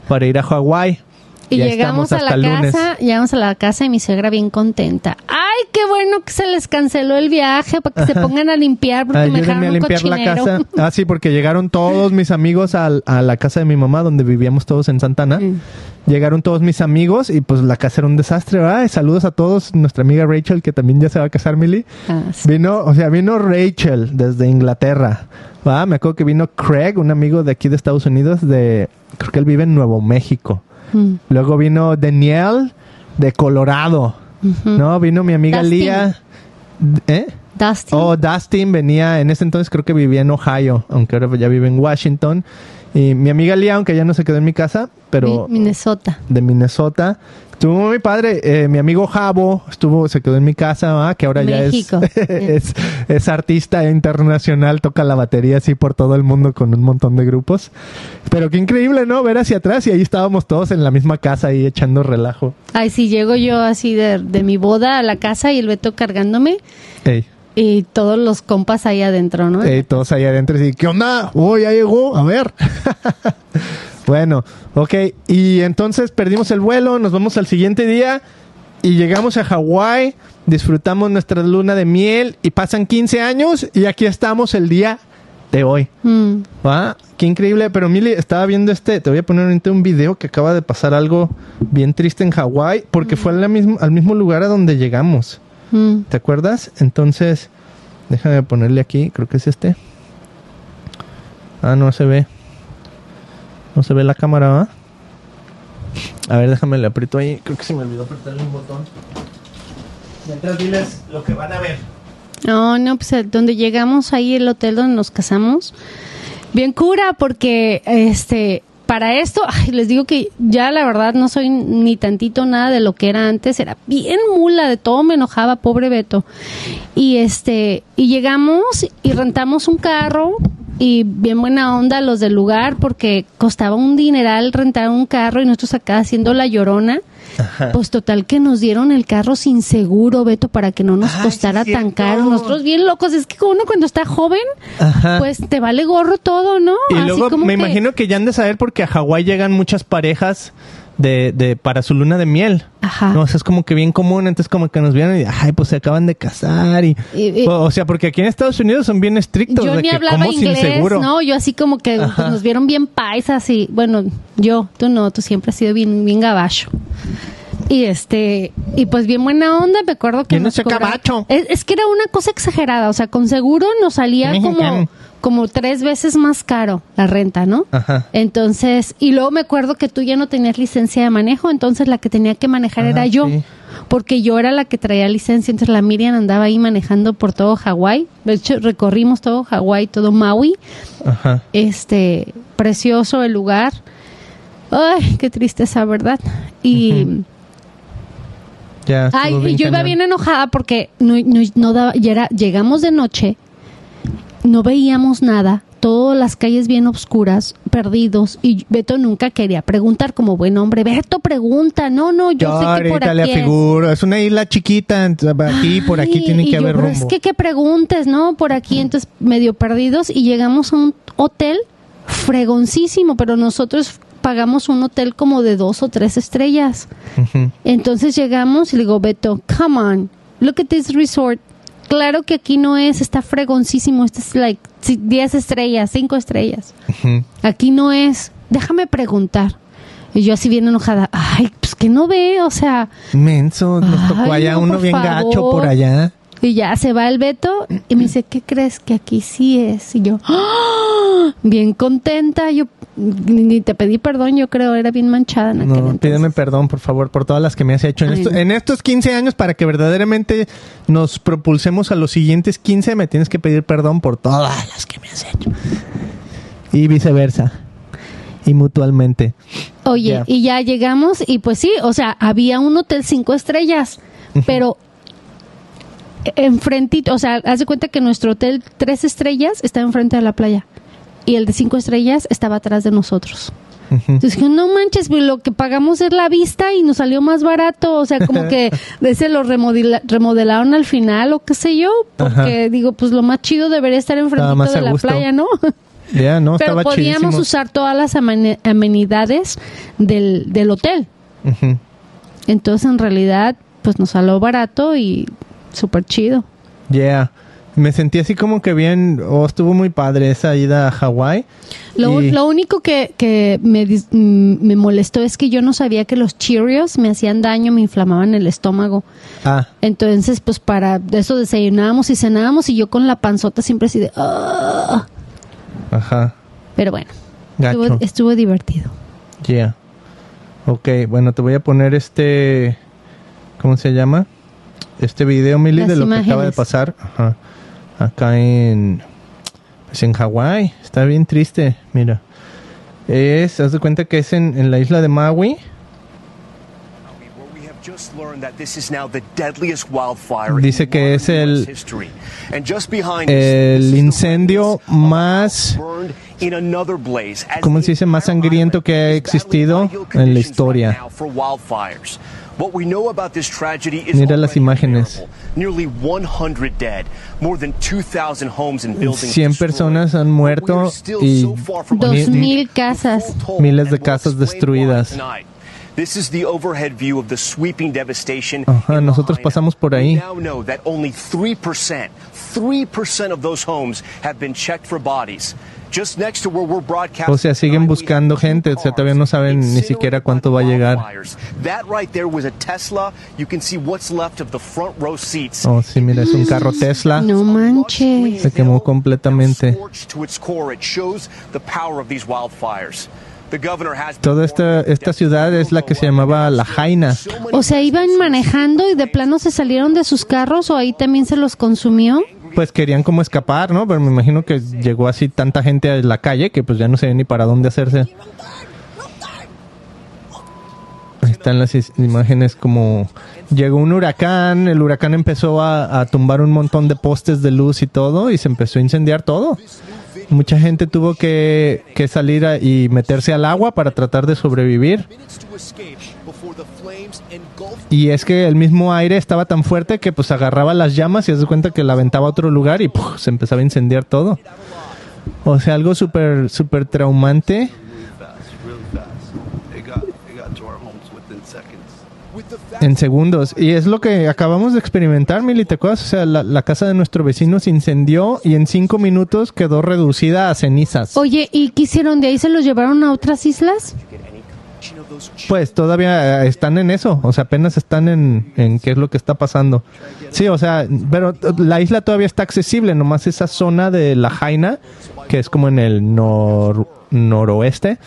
para ir a Hawái. Y llegamos a la casa, llegamos a la casa y mi suegra bien contenta. Ay, qué bueno que se les canceló el viaje para que se pongan a limpiar porque me dejaron a un limpiar la casa. Ah, sí, porque llegaron todos mis amigos a, la casa de mi mamá, donde vivíamos todos en Santana. Mm. Llegaron todos mis amigos y pues la casa era un desastre, ¿verdad? Y saludos a todos. Nuestra amiga Rachel, que también ya se va a casar, Millie. Ah, sí. Vino, o sea, vino Rachel desde Inglaterra. ¿va? Me acuerdo que vino Craig, un amigo de aquí de Estados Unidos, de creo que él vive en Nuevo México. Mm. Luego vino Danielle de Colorado. ¿No? Vino mi amiga Dustin. Lía. ¿Eh? Dustin. Oh, Dustin venía, en ese entonces creo que vivía en Ohio, aunque ahora ya vive en Washington. Y mi amiga Lia, aunque ya no se quedó en mi casa, pero Mi- Minnesota. de Minnesota. Estuvo muy padre. Eh, mi amigo Javo estuvo, se quedó en mi casa, que ahora México. ya es, es, es artista internacional, toca la batería así por todo el mundo con un montón de grupos. Pero qué increíble, ¿no? Ver hacia atrás y ahí estábamos todos en la misma casa ahí echando relajo. Ay, sí, llego yo así de, de mi boda a la casa y el Beto cargándome Ey, y todos los compas ahí adentro, ¿no? ey, todos ahí adentro y ¿qué onda? Oh, ya llegó, a ver. bueno, ok. Y entonces perdimos el vuelo, nos vamos al siguiente día y llegamos a Hawái, disfrutamos nuestra luna de miel y pasan 15 años y aquí estamos el día de hoy. Mm. ¿Va? Qué increíble. Pero Mili, estaba viendo este, te voy a poner un video que acaba de pasar algo bien triste en Hawái porque fue al mismo, al mismo lugar a donde llegamos. Mm. ¿Te acuerdas? Entonces, déjame ponerle aquí, creo que es este. Ah, no se ve. No se ve la cámara, ¿va? A ver, déjame le aprieto ahí. Creo que se me olvidó apretarle un botón. Mientras diles lo que van a ver. No, no, pues eh, donde llegamos ahí, el hotel donde nos casamos, bien cura, porque este, para esto, ay, les digo que ya la verdad no soy ni tantito nada de lo que era antes, era bien mula, de todo me enojaba, pobre Beto. Y este, y llegamos y rentamos un carro y bien buena onda los del lugar porque costaba un dineral rentar un carro y nosotros acá haciendo la llorona. Pues total que nos dieron el carro sin seguro, Beto, para que no nos Ay, costara sí, tan caro. Nosotros bien locos, es que uno cuando está joven, Ajá. pues te vale gorro todo, ¿no? y Así luego como me que- imagino que ya han de saber porque a Hawái llegan muchas parejas de, de para su luna de miel. Ajá. No, o sea, es como que bien común, entonces como que nos vieron y, ay, pues se acaban de casar y... Y- y- o, o sea, porque aquí en Estados Unidos son bien estrictos yo de ni que hablaba inglés, seguro. ¿no? Yo así como que pues, nos vieron bien paisas y, bueno, yo, tú no, tú siempre has sido bien, bien gabacho. Y este, y pues bien buena onda, me acuerdo que no gabacho. Es, es que era una cosa exagerada, o sea, con seguro nos salía como, Mexicano. Como tres veces más caro la renta, ¿no? Ajá. Entonces, y luego me acuerdo que tú ya no tenías licencia de manejo, entonces la que tenía que manejar era yo, sí. porque yo era la que traía licencia, entonces la Miriam andaba ahí manejando por todo Hawái, de hecho recorrimos todo Hawái, todo Maui, Ajá. este, precioso el lugar, ay, qué tristeza, ¿verdad? Y... Ya. Ay, y yo iba bien enojada porque no, no, no daba, ya era, llegamos de noche, no veíamos nada, todas las calles bien oscuras, perdidos, y Beto nunca quería preguntar como buen hombre, Beto pregunta, no, no, yo, Yo sé que por aquí es". Es una isla chiquita, aquí, por aquí Ay, tiene que yo, haber rumbo. Es que que preguntes, ¿no? Por aquí, entonces medio perdidos y llegamos a un hotel fregoncísimo, pero nosotros pagamos un hotel como de dos o tres estrellas. Entonces llegamos y le digo, Beto, come on, look at this resort. Claro que aquí no es, está fregoncísimo, este es like si- 10 estrellas, 5 estrellas. Aquí no es, déjame preguntar. Y yo así bien enojada, ay, pues que no ve, o sea, Menso, nos tocó allá no, uno bien gacho por allá. y ya se va el Beto y me dice, ¿qué crees que aquí sí es? Y yo, ¡ah! bien contenta, yo ni te pedí perdón, yo creo, era bien manchada en aquel No, entonces. pídeme perdón, por favor, por todas las que me has hecho en, Ay, esto- no. en estos 15 años para que verdaderamente nos propulsemos a los siguientes 15. Me tienes que pedir perdón por todas las que me has hecho. Y viceversa. Y mutualmente. Oye, y ya llegamos y pues sí, o sea, había un hotel cinco estrellas, pero enfrentito, o sea, haz de cuenta que nuestro hotel tres estrellas está enfrente de la playa y el de cinco estrellas estaba atrás de nosotros. Entonces dije, no manches, lo que pagamos es la vista y nos salió más barato, o sea, como que de ese lo remodela- remodelaron al final o qué sé yo, porque Ajá. digo, pues lo más chido debería estar a de la gusto. playa, ¿no? Ya, no, Pero estaba podíamos chidísimo. usar todas las amenidades del, del hotel. Entonces, en realidad, pues nos salió barato y súper chido. Yeah. Me sentí así como que bien, oh, estuvo muy padre esa ida a Hawái. Lo, Y- lo único que, que me, dis- mm, me molestó es que yo no sabía que los Cheerios me hacían daño, me inflamaban el estómago. Ah, Entonces, pues para eso desayunábamos y cenábamos y yo con la panzota siempre así de... "Ah". ajá. Pero bueno, estuvo, estuvo divertido. Yeah. Ok, bueno, te voy a poner este. ¿Cómo se llama? Este video, Mili, Las de lo que acaba de pasar. Ajá. Acá en. Pues en Hawái. Está bien triste, mira. Es, haz de cuenta que es en, en la isla de Maui. Dice que es el, el incendio más, ¿cómo se dice? Más sangriento que ha existido en la historia. Mira las imágenes. 100 personas han muerto y 2.000 casas. Miles de casas destruidas. Ajá, nosotros pasamos por ahí. O sea, siguen buscando gente, o sea, todavía no saben ni siquiera cuánto va a llegar. Oh, sí, mira, es un carro Tesla. No manches. Se quemó completamente. Toda esta, esta ciudad es la que se llamaba La Jaina. O sea, iban manejando y de plano se salieron de sus carros o ahí también se los consumió. Pues querían como escapar, ¿no? Pero me imagino que llegó así tanta gente a la calle que pues ya no sé ni para dónde hacerse. Ahí están las imágenes como llegó un huracán, el huracán empezó a, tumbar un montón de postes de luz y todo y se empezó a incendiar todo. Mucha gente tuvo que, salir y meterse al agua para tratar de sobrevivir. Y es que el mismo aire estaba tan fuerte que pues agarraba las llamas y se cuenta que la aventaba a otro lugar y ¡puf! se empezaba a incendiar todo. O sea, algo súper, súper traumante. En segundos. Y es lo que acabamos de experimentar, Mili, ¿te acuerdas? O sea, la, casa de nuestro vecino se incendió y en cinco minutos quedó reducida a cenizas. Oye, ¿y qué hicieron? ¿De ahí se los llevaron a otras islas? Pues todavía eh, están en eso, o sea, apenas están en, en qué es lo que está pasando. Sí, o sea, pero t- la isla todavía está accesible, nomás esa zona de la Jaina, que es como en el nor- noroeste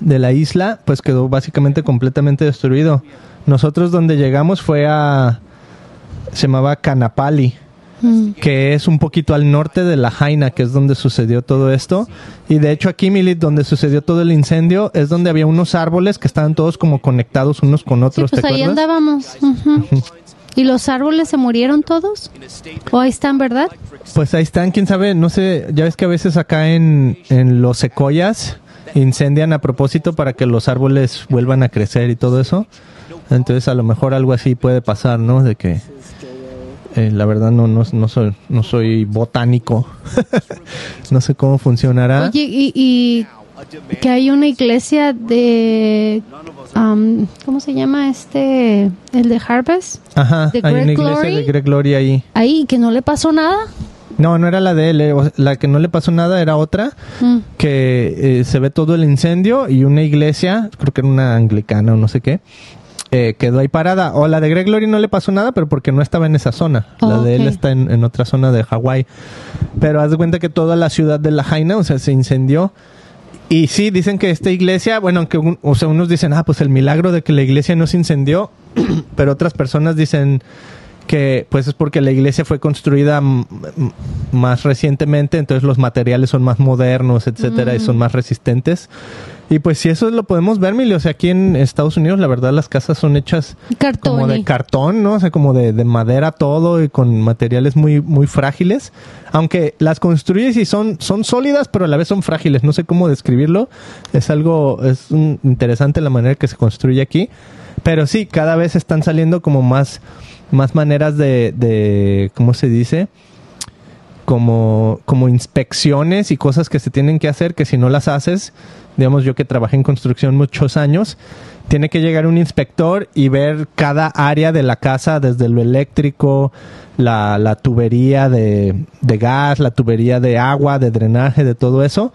de la isla, pues quedó básicamente completamente destruido. Nosotros donde llegamos fue a... se llamaba Canapali, Mm. que es un poquito al norte de la Jaina, que es donde sucedió todo esto. Y de hecho aquí, Milit, donde sucedió todo el incendio, es donde había unos árboles que estaban todos como conectados unos con Sí, otros, pues ¿te ahí acuerdas? andábamos. ¿Y los árboles se murieron todos? ¿O ahí están, verdad? Pues ahí están, quién sabe, no sé, ya ves que a veces acá en, en los secoyas incendian a propósito para que los árboles vuelvan a crecer y todo eso. Entonces a lo mejor algo así puede pasar, ¿no? De que eh, la verdad no, no, no soy no soy botánico. no sé cómo funcionará. Oye, y, y que hay una iglesia de... ¿Cómo se llama este? El de Harvest. Ajá, de hay una iglesia Glory. de Greg Glory ahí. Ahí, que no le pasó nada. No, no era la de él, eh, la que no le pasó nada era otra, Mm. que eh, se ve todo el incendio y una iglesia, creo que era una anglicana o no sé qué, eh, quedó ahí parada. O la de Greg Glory no le pasó nada, pero porque no estaba en esa zona. La de él está en, en otra zona de Hawái. Pero haz de cuenta que toda la ciudad de La Jaina, o sea, se incendió. Y sí, dicen que esta iglesia, bueno, aunque un- o sea, unos dicen, ah, pues el milagro de que la iglesia no se incendió, pero otras personas dicen que pues es porque la iglesia fue construida más recientemente, entonces los materiales son más modernos, etcétera, y son más resistentes. Y pues si eso lo podemos ver, Mili, o sea, aquí en Estados Unidos la verdad las casas son hechas como de cartón, ¿no? O sea, como de, de madera todo y con materiales muy, muy frágiles. Aunque las construyes y son, son sólidas, pero a la vez son frágiles. No sé cómo describirlo. Es algo, es un- interesante la manera que se construye aquí. Pero sí, cada vez están saliendo como más, más maneras de, de, ¿cómo se dice? Como, como inspecciones y cosas que se tienen que hacer que si no las haces, digamos yo que trabajé en construcción muchos años, tiene que llegar un inspector y ver cada área de la casa, desde lo eléctrico, la, la tubería de, de gas, la tubería de agua, de drenaje, de todo eso,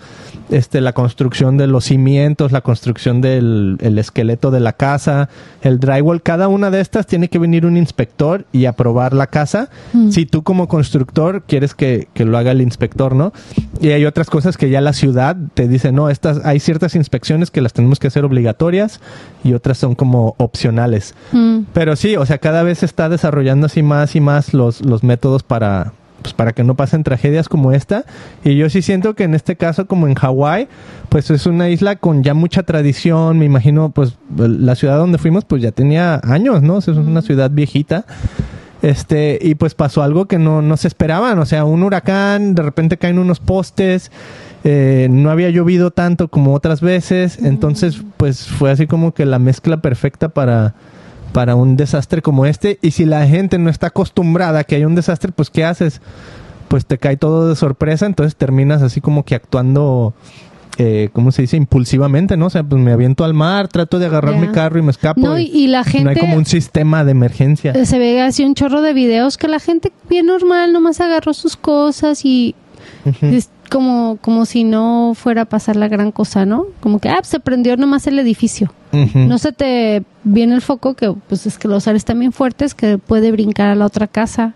este, la construcción de los cimientos, la construcción del el esqueleto de la casa, el drywall, cada una de estas tiene que venir un inspector y aprobar la casa. Si tú como constructor quieres que, que lo haga el inspector, ¿no? Y hay otras cosas que ya la ciudad te dice, no, estas, hay ciertas inspecciones que las tenemos que hacer obligatorias y otras son como opcionales. Mm. Pero sí, o sea, cada vez se está desarrollando así más y más los, los métodos para, pues para que no pasen tragedias como esta. Y yo sí siento que en este caso, como en Hawái, pues es una isla con ya mucha tradición. Me imagino, pues la ciudad donde fuimos, pues ya tenía años, ¿no? es una ciudad viejita. Este, y pues pasó algo que no, no se esperaban, o sea, un huracán, de repente caen unos postes, eh, no había llovido tanto como otras veces, entonces pues fue así como que la mezcla perfecta para, para un desastre como este. Y si la gente no está acostumbrada a que haya un desastre, pues ¿qué haces? Pues te cae todo de sorpresa, entonces terminas así como que actuando, eh, ¿cómo se dice? Impulsivamente, ¿no? O sea, pues me aviento al mar, trato de agarrar mi carro y me escapo. No, y, la gente... No hay como un sistema de emergencia. Se ve así un chorro de videos que la gente bien normal nomás agarró sus cosas y como, como si no fuera a pasar la gran cosa, ¿no? Como que, ah, se prendió nomás el edificio. No se te viene el foco que, pues es que los aires están bien fuertes que puede brincar a la otra casa.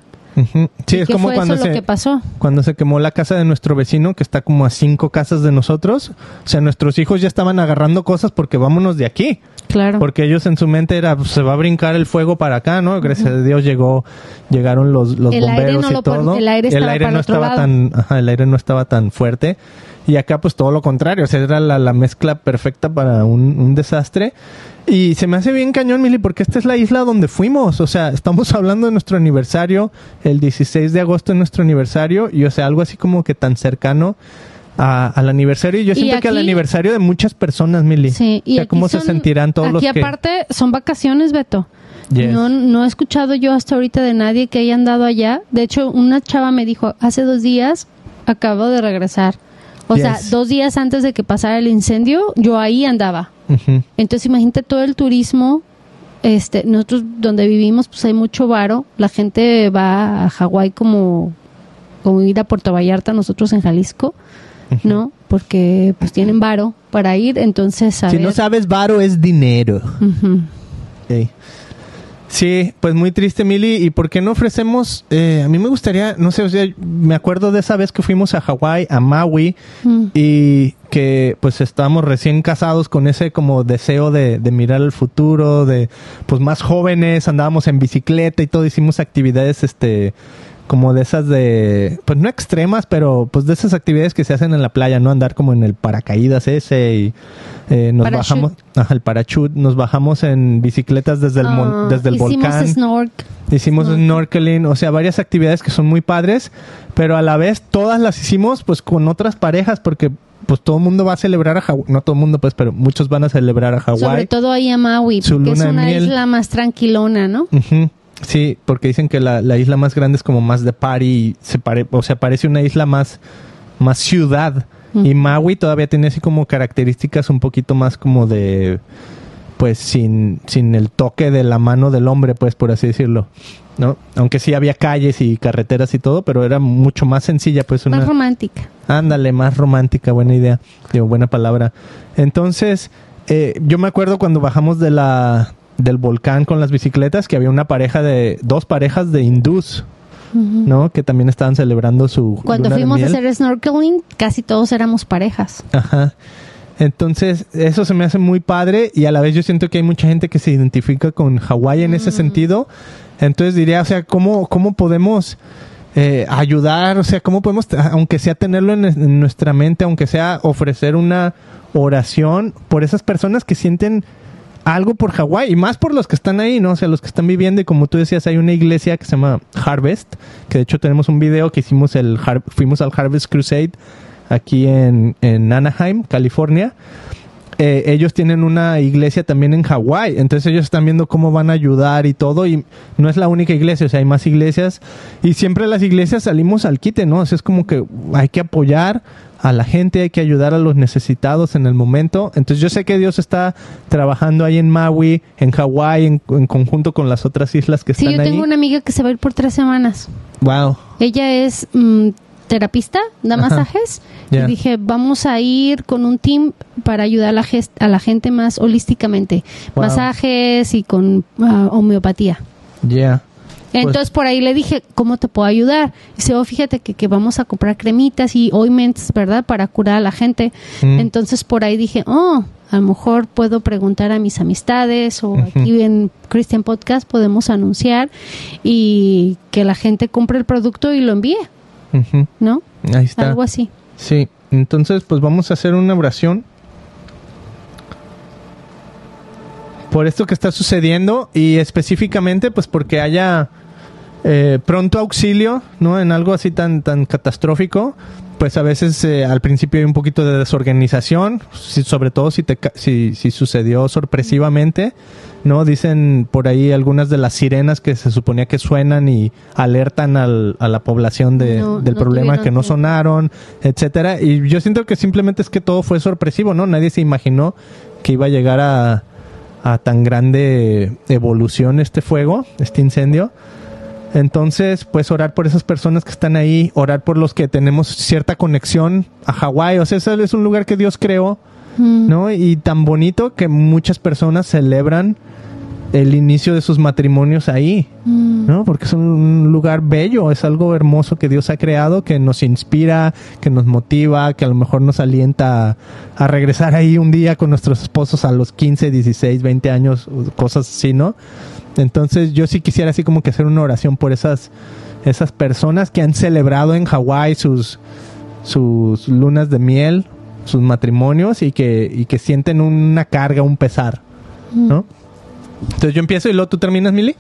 Sí, es como cuando se, que pasó? cuando se quemó la casa de nuestro vecino, que está como a cinco casas de nosotros. O sea, nuestros hijos ya estaban agarrando cosas porque vámonos de aquí. Claro. Porque ellos en su mente era, pues, se va a brincar el fuego para acá, ¿no? Gracias a Dios llegó, llegaron los, los bomberos y todo. el aire, no estaba tan, el aire no estaba tan fuerte. Y acá pues todo lo contrario, o sea, era la, la mezcla perfecta para un, un desastre. Y se me hace bien cañón, Mili, porque esta es la isla donde fuimos. O sea, estamos hablando de nuestro aniversario, el 16 de agosto es nuestro aniversario, y o sea, algo así como que tan cercano al aniversario. Y yo siento que al aniversario de muchas personas, Mili. Sí, y o cómo se sentirán todos los que... Aquí aparte son vacaciones, Beto. No, no he escuchado yo hasta ahorita de nadie que haya andado allá. De hecho, una chava me dijo, hace dos días acabo de regresar. O sea, dos días antes de que pasara el incendio, yo ahí andaba. Entonces imagínate todo el turismo. Este, nosotros donde vivimos, pues hay mucho varo. La gente va a Hawái como, como ir a Puerto Vallarta, nosotros en Jalisco, ¿no? Porque pues tienen varo para ir. Entonces, si no sabes, varo es dinero. Sí, pues muy triste, Mili. ¿Y por qué no ofrecemos? Eh, a mí me gustaría, no sé, o sea, me acuerdo de esa vez que fuimos a Hawái, a Maui, mm. y que pues estábamos recién casados con ese como deseo de, de, mirar el futuro, de pues más jóvenes, andábamos en bicicleta y todo, hicimos actividades, este, como de esas de, pues no extremas, pero pues de esas actividades que se hacen en la playa, ¿no? Andar como en el paracaídas ese y eh, nos bajamos, ajá, el parachute, nos bajamos en bicicletas desde el, ah, desde el volcán. Hicimos snorkeling, o sea, varias actividades que son muy padres, pero a la vez todas las hicimos pues con otras parejas porque pues todo el mundo va a celebrar a Hawái, no todo el mundo pues, pero muchos van a celebrar a Hawái. Sobre todo ahí a Maui, porque es una isla más tranquilona, ¿no? Sí, porque dicen que la, la, isla más grande es como más de party, se pare, o sea, parece una isla más, más ciudad. Y Maui todavía tiene así como características un poquito más como de, pues sin, sin el toque de la mano del hombre, pues por así decirlo. ¿no? Aunque sí había calles y carreteras y todo, pero era mucho más sencilla, pues una... Más romántica. Ándale, más romántica, buena idea, digo, buena palabra. Entonces, eh, yo me acuerdo cuando bajamos de la, del volcán con las bicicletas que había una pareja de dos parejas de hindús ¿no? Que también estaban celebrando su Cuando fuimos a hacer snorkeling, casi todos éramos parejas. Ajá. Entonces, eso se me hace muy padre y a la vez yo siento que hay mucha gente que se identifica con Hawái en ese mm. sentido. Entonces diría, o sea, ¿cómo, cómo podemos eh, ayudar? O sea, ¿cómo podemos, aunque sea tenerlo en nuestra mente, aunque sea ofrecer una oración por esas personas que sienten algo por Hawái y más por los que están ahí, ¿no? O sea, los que están viviendo y como tú decías, hay una iglesia que se llama Harvest, que de hecho tenemos un video que hicimos el fuimos al Harvest Crusade aquí en, en Anaheim, California. Eh, ellos tienen una iglesia también en Hawái, entonces ellos están viendo cómo van a ayudar y todo, y no es la única iglesia, o sea, hay más iglesias, y siempre las iglesias salimos al quite, ¿no? O sea, es como que hay que apoyar, a la gente, hay que ayudar a los necesitados en el momento. Entonces yo sé que Dios está trabajando ahí en Maui, en Hawái, en, conjunto con las otras islas que están ahí. Sí, yo tengo una amiga que se va a ir por tres semanas. Wow. Ella es mm, terapista, da masajes. Y dije, vamos a ir con un team para ayudar a la, a la gente más holísticamente. Masajes y con ah, homeopatía. Ya. Pues Entonces por ahí le dije, ¿cómo te puedo ayudar? dice, oh, fíjate que, que vamos a comprar cremitas y ointments, ¿verdad? Para curar a la gente. Mm. Entonces por ahí dije, oh, A lo mejor puedo preguntar a mis amistades o aquí en Christian Podcast podemos anunciar y que la gente compre el producto y lo envíe, ¿no? Ahí está. Algo así. Sí, entonces pues vamos a hacer una oración por esto que está sucediendo y específicamente pues porque haya eh, pronto auxilio, ¿no? En algo así tan, tan catastrófico, pues a veces eh, al principio hay un poquito de desorganización, sobre todo si, te, si, si sucedió sorpresivamente, ¿no? Dicen por ahí algunas de las sirenas que se suponía que suenan y alertan al, a la población de, del problema que no sonaron, etcétera. Y yo siento que simplemente es que todo fue sorpresivo, ¿no? Nadie se imaginó que iba a llegar a, a tan grande evolución este fuego, este incendio. Entonces, pues orar por esas personas que están ahí, orar por los que tenemos cierta conexión a Hawái. O sea, ese es un lugar que Dios creó, mm. ¿no? Y tan bonito que muchas personas celebran el inicio de sus matrimonios ahí, mm. ¿no? Porque es un lugar bello, es algo hermoso que Dios ha creado, que nos inspira, que nos motiva, que a lo mejor nos alienta a, regresar ahí un día con nuestros esposos a los 15, 16, 20 años, cosas así, ¿no? Entonces yo sí quisiera así como que hacer una oración por esas, esas personas que han celebrado en Hawái sus, sus lunas de miel, sus matrimonios y que, y que sienten una carga, un pesar, ¿no? Entonces yo empiezo y luego tú terminas, Mili.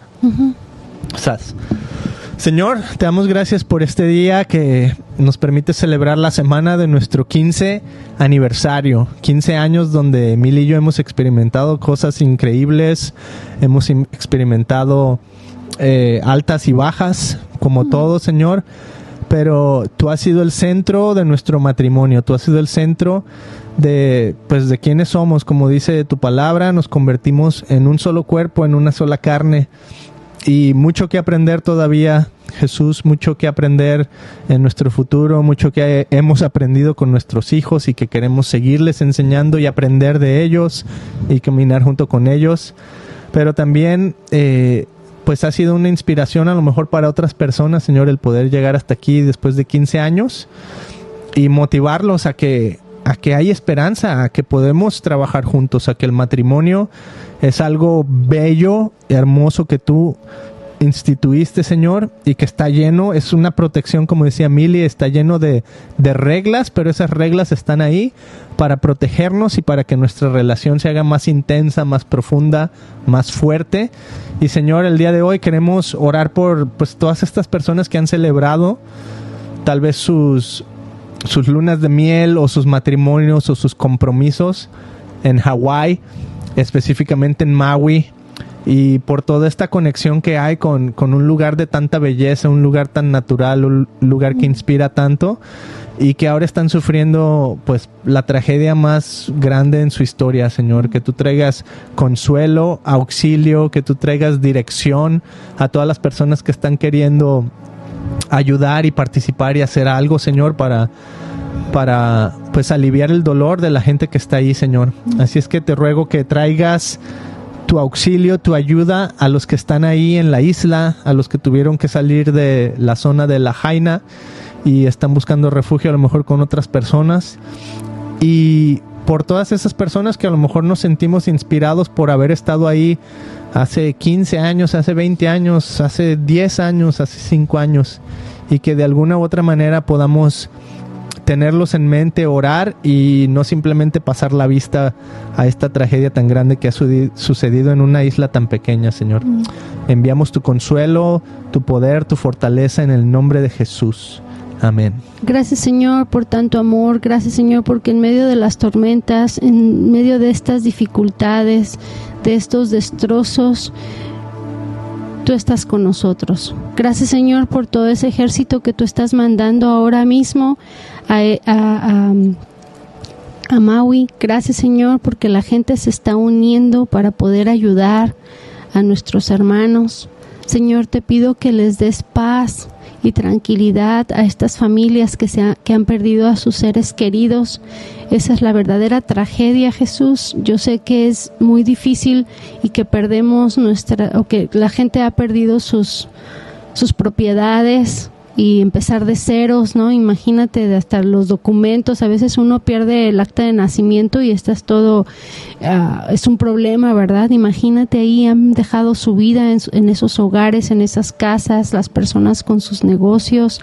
Señor, te damos gracias por este día que nos permite celebrar la semana de nuestro 15 aniversario. 15 años donde Mili y yo hemos experimentado cosas increíbles, hemos experimentado eh, altas y bajas, como todo, Señor. Pero tú has sido el centro de nuestro matrimonio, tú has sido el centro de pues de quiénes somos, como dice tu palabra, nos convertimos en un solo cuerpo, en una sola carne y mucho que aprender todavía, Jesús, mucho que aprender en nuestro futuro, mucho que hemos aprendido con nuestros hijos y que queremos seguirles enseñando y aprender de ellos y caminar junto con ellos. Pero también, eh, pues ha sido una inspiración a lo mejor para otras personas, Señor, el poder llegar hasta aquí después de 15 años y motivarlos a que a que hay esperanza, a que podemos trabajar juntos, a que el matrimonio es algo bello, hermoso que tú instituiste, Señor, y que está lleno, es una protección, como decía Mili, está lleno de, de, reglas, pero esas reglas están ahí para protegernos y para que nuestra relación se haga más intensa, más profunda, más fuerte. Y Señor, el día de hoy queremos orar por pues todas estas personas que han celebrado tal vez sus, sus lunas de miel o sus matrimonios o sus compromisos en Hawái específicamente en Maui, y por toda esta conexión que hay con, un lugar de tanta belleza, un lugar tan natural, un lugar que inspira tanto y que ahora están sufriendo pues la tragedia más grande en su historia, Señor, que tú traigas consuelo, auxilio, que tú traigas dirección a todas las personas que están queriendo ayudar y participar y hacer algo, Señor, para para pues aliviar el dolor de la gente que está ahí, Señor. Así es que te ruego que traigas tu auxilio, tu ayuda a los que están ahí en la isla, a los que tuvieron que salir de la zona de la Jaina y están buscando refugio a lo mejor con otras personas. Y por todas esas personas que a lo mejor nos sentimos inspirados por haber estado ahí hace 15 años, hace 20 años, hace 10 años, hace 5 años y que de alguna u otra manera podamos tenerlos en mente, orar y no simplemente pasar la vista a esta tragedia tan grande que ha sucedido en una isla tan pequeña, Señor. Mm. Enviamos tu consuelo, tu poder, tu fortaleza en el nombre de Jesús. Amén. Gracias Señor por tanto amor, gracias Señor porque en medio de las tormentas, en medio de estas dificultades, de estos destrozos, tú estás con nosotros. Gracias Señor por todo ese ejército que tú estás mandando ahora mismo a, Maui. Gracias Señor porque la gente se está uniendo para poder ayudar a nuestros hermanos. Señor, te pido que les des paz y tranquilidad a estas familias que, se que han perdido a sus seres queridos. Esa es la verdadera tragedia, Jesús. Yo sé que es muy difícil y que perdemos nuestra, o que la gente ha perdido sus, sus propiedades, y empezar de ceros, ¿no? Imagínate de hasta los documentos, a veces uno pierde el acta de nacimiento y estás todo, ah, es un problema, ¿verdad? Imagínate ahí han dejado su vida en, esos hogares, en esas casas, las personas con sus negocios.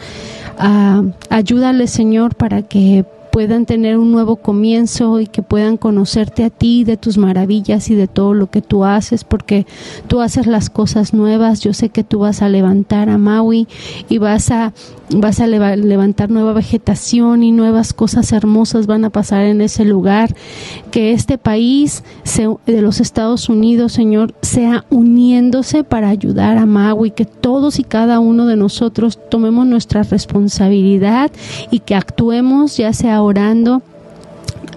Uh, ayúdale, Señor, para que puedan tener un nuevo comienzo y que puedan conocerte a ti de tus maravillas y de todo lo que tú haces, porque tú haces las cosas nuevas. Yo sé que tú vas a levantar a Maui y vas a vas a levantar nueva vegetación y nuevas cosas hermosas van a pasar en ese lugar. Que este país de los Estados Unidos, Señor, sea uniéndose para ayudar a Maui, que todos y cada uno de nosotros tomemos nuestra responsabilidad y que actuemos, ya sea orando,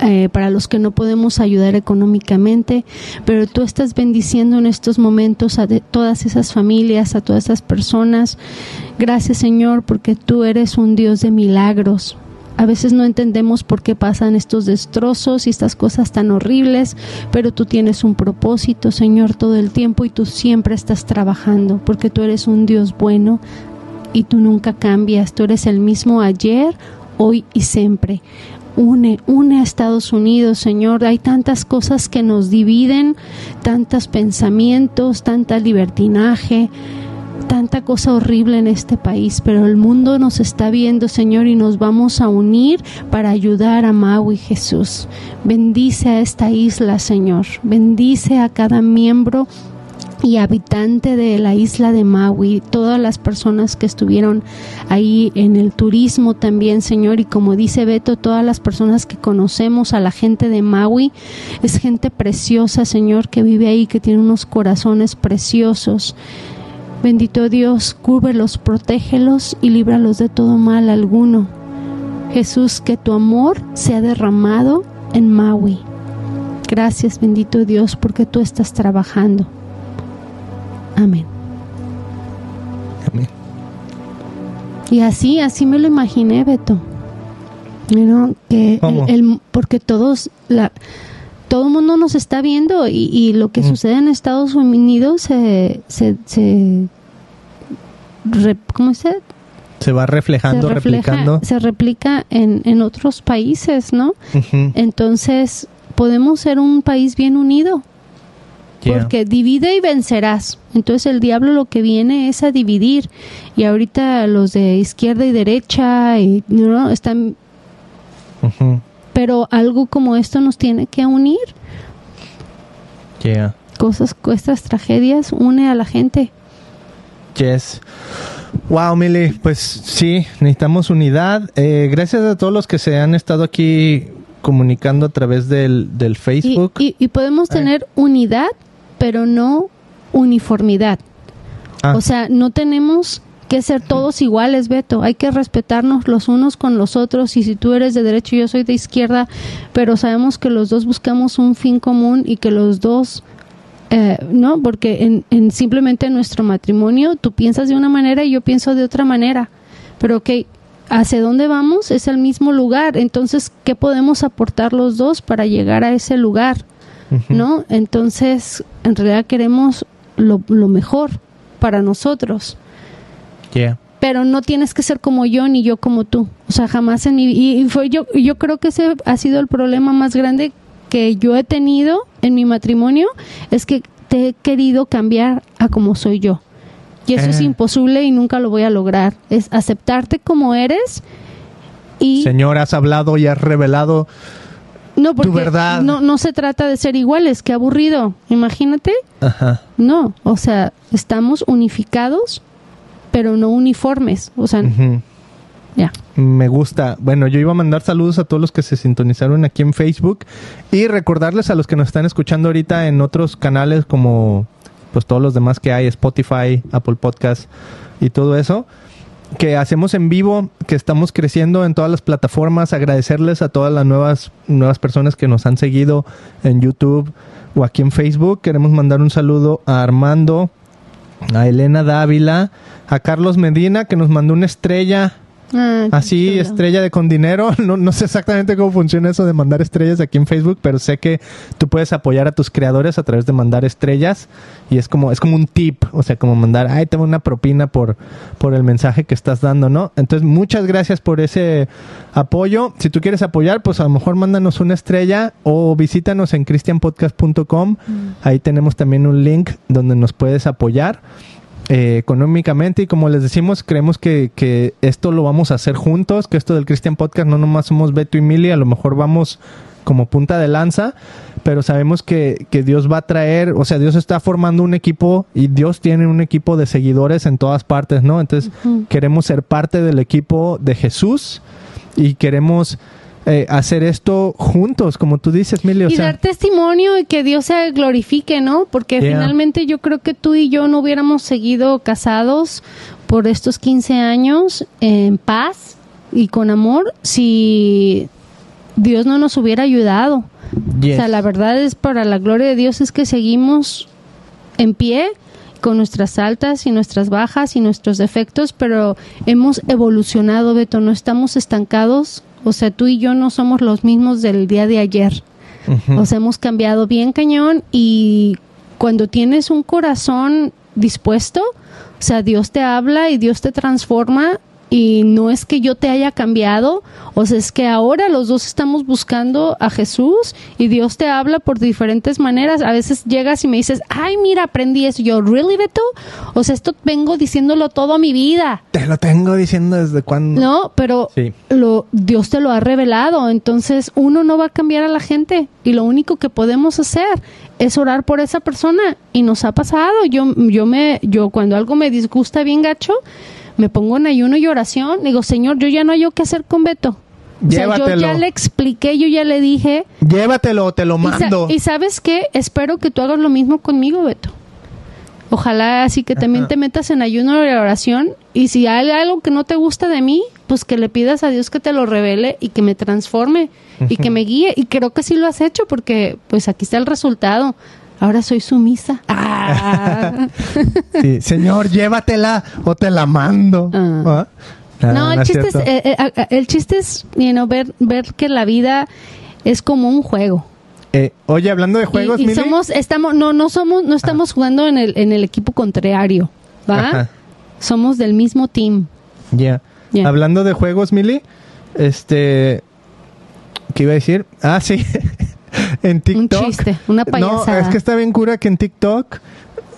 eh, para los que no podemos ayudar económicamente, pero tú estás bendiciendo en estos momentos a todas esas familias, a todas esas personas. Gracias Señor, porque tú eres un Dios de milagros. A veces no entendemos por qué pasan estos destrozos y estas cosas tan horribles, pero tú tienes un propósito, Señor, todo el tiempo y tú siempre estás trabajando, porque tú eres un Dios bueno y tú nunca cambias. Tú eres el mismo ayer, hoy y siempre une, une a Estados Unidos, Señor. Hay tantas cosas que nos dividen, tantos pensamientos, tanta libertinaje, tanta cosa horrible en este país, pero el mundo nos está viendo, Señor, y nos vamos a unir para ayudar a Maui, Jesús. Bendice a esta isla, Señor. Bendice a cada miembro y habitante de la isla de Maui, todas las personas que estuvieron ahí en el turismo también, Señor, y como dice Beto, todas las personas que conocemos a la gente de Maui, es gente preciosa, Señor, que vive ahí, que tiene unos corazones preciosos. Bendito Dios, cúbrelos, protégelos y líbralos de todo mal alguno. Jesús, que tu amor sea derramado en Maui. Gracias, bendito Dios, porque tú estás trabajando. Amén. Amén. Y así, así me lo imaginé, Beto. que el, porque todos, la, todo el mundo nos está viendo y, lo que mm. sucede en Estados Unidos se, se, se ¿cómo se? Se va reflejando, se replicando. Se replica en, en otros países, ¿no? Entonces, podemos ser un país bien unido porque divide y vencerás. Entonces el diablo lo que viene es a dividir. Y ahorita los de izquierda y derecha y, ¿no? están... Pero algo como esto nos tiene que unir. Yeah. Cosas, estas tragedias une a la gente. Yes. Wow, Mili, pues sí, necesitamos unidad. Eh, gracias a todos los que se han estado aquí comunicando a través del, Facebook. Y, podemos eh. tener unidad pero no uniformidad. Ah. O sea, no tenemos que ser todos iguales, Beto. Hay que respetarnos los unos con los otros. Y si tú eres de derecha y yo soy de izquierda, pero sabemos que los dos buscamos un fin común y que los dos, eh, no, porque en, en simplemente nuestro matrimonio tú piensas de una manera y yo pienso de otra manera. Pero ok, hacia dónde vamos es el mismo lugar. Entonces, ¿qué podemos aportar los dos para llegar a ese lugar? ¿No? Entonces, en realidad queremos lo, mejor para nosotros. Pero no tienes que ser como yo ni yo como tú. O sea, jamás en mi y fue yo yo creo que ese ha sido el problema más grande que yo he tenido en mi matrimonio es que te he querido cambiar a como soy yo. Y eso es eh. imposible y nunca lo voy a lograr. Es aceptarte como eres y Señor, has hablado y has revelado no, porque No, no se trata de ser iguales, qué aburrido. Imagínate. Ajá. No, o sea, estamos unificados, pero no uniformes. O sea, ya. Me gusta. Bueno, yo iba a mandar saludos a todos los que se sintonizaron aquí en Facebook y recordarles a los que nos están escuchando ahorita en otros canales como pues todos los demás que hay, Spotify, Apple Podcast y todo eso que hacemos en vivo, que estamos creciendo en todas las plataformas, agradecerles a todas las nuevas, nuevas personas que nos han seguido en YouTube o aquí en Facebook. Queremos mandar un saludo a Armando, a Elena Dávila, a Carlos Medina, que nos mandó una estrella Ah, Así, estrella de con dinero. No, no sé exactamente cómo funciona eso de mandar estrellas aquí en Facebook, pero sé que tú puedes apoyar a tus creadores a través de mandar estrellas. Y es como, es como un tip, o sea, como mandar, ay, tengo una propina por, por el mensaje que estás dando, ¿no? Entonces, muchas gracias por ese apoyo. Si tú quieres apoyar, pues a lo mejor mándanos una estrella o visítanos en christianpodcast.com. Ahí tenemos también un link donde nos puedes apoyar eh, económicamente y como les decimos, creemos que, que esto lo vamos a hacer juntos, que esto del Christian Podcast no nomás somos Beto y Mili, a lo mejor vamos como punta de lanza, pero sabemos que, que Dios va a traer, o sea, Dios está formando un equipo y Dios tiene un equipo de seguidores en todas partes, ¿no? Entonces queremos ser parte del equipo de Jesús y queremos eh, hacer esto juntos, como tú dices, Mili, o y sea, dar testimonio y que Dios se glorifique, ¿no? Porque Yeah. finalmente yo creo que tú y yo no hubiéramos seguido casados por estos 15 años en paz y con amor si Dios no nos hubiera ayudado. yes. O sea, la verdad es para la gloria de Dios es que seguimos en pie con nuestras altas y nuestras bajas y nuestros defectos, pero hemos evolucionado, Beto, no estamos estancados. O sea, tú y yo no somos los mismos del día de ayer. Sea, hemos cambiado bien cañón y cuando tienes un corazón dispuesto, o sea, Dios te habla y Dios te transforma y no es que yo te haya cambiado, o sea, es que ahora los dos estamos buscando a Jesús y Dios te habla por diferentes maneras. A veces llegas y me dices, ay, mira, aprendí eso. Yo, ¿really, Beto? O sea, esto vengo diciéndolo toda mi vida. Te lo tengo diciendo desde cuando... No, pero Sí. lo, Dios te lo ha revelado. Entonces, uno no va a cambiar a la gente. Y lo único que podemos hacer es orar por esa persona. Y nos ha pasado. Yo, yo me, yo cuando algo me disgusta bien gacho, me pongo en ayuno y oración. Digo, Señor, yo ya no hay qué hacer con Beto. O sea, yo ya le expliqué, yo ya le dije. Llévatelo, te lo Y, sa- mando. y sabes qué? Espero que tú hagas lo mismo conmigo, Beto. Ojalá así que también Ajá. te metas en ayuno y oración. Y si hay algo que no te gusta de mí, pues que le pidas a Dios que te lo revele y que me transforme y que me guíe. Y creo que sí lo has hecho porque pues aquí está el resultado. Ahora soy sumisa. Ah. Sí, Señor, llévatela o te la mando. Ah. ¿Ah? Ah, no, el es chiste, es, eh, eh, el chiste es you know, ver, ver que la vida es como un juego. Eh, oye, hablando de juegos, y, somos, estamos, no, no somos, no estamos jugando en el, en el equipo contrario, ¿va? Ajá. Somos del mismo team. Ya. Ya. Hablando de juegos, Mili, este. ¿Qué iba a decir? Ah, sí. en TikTok. chiste, una No, payasada. es que está bien cura que en TikTok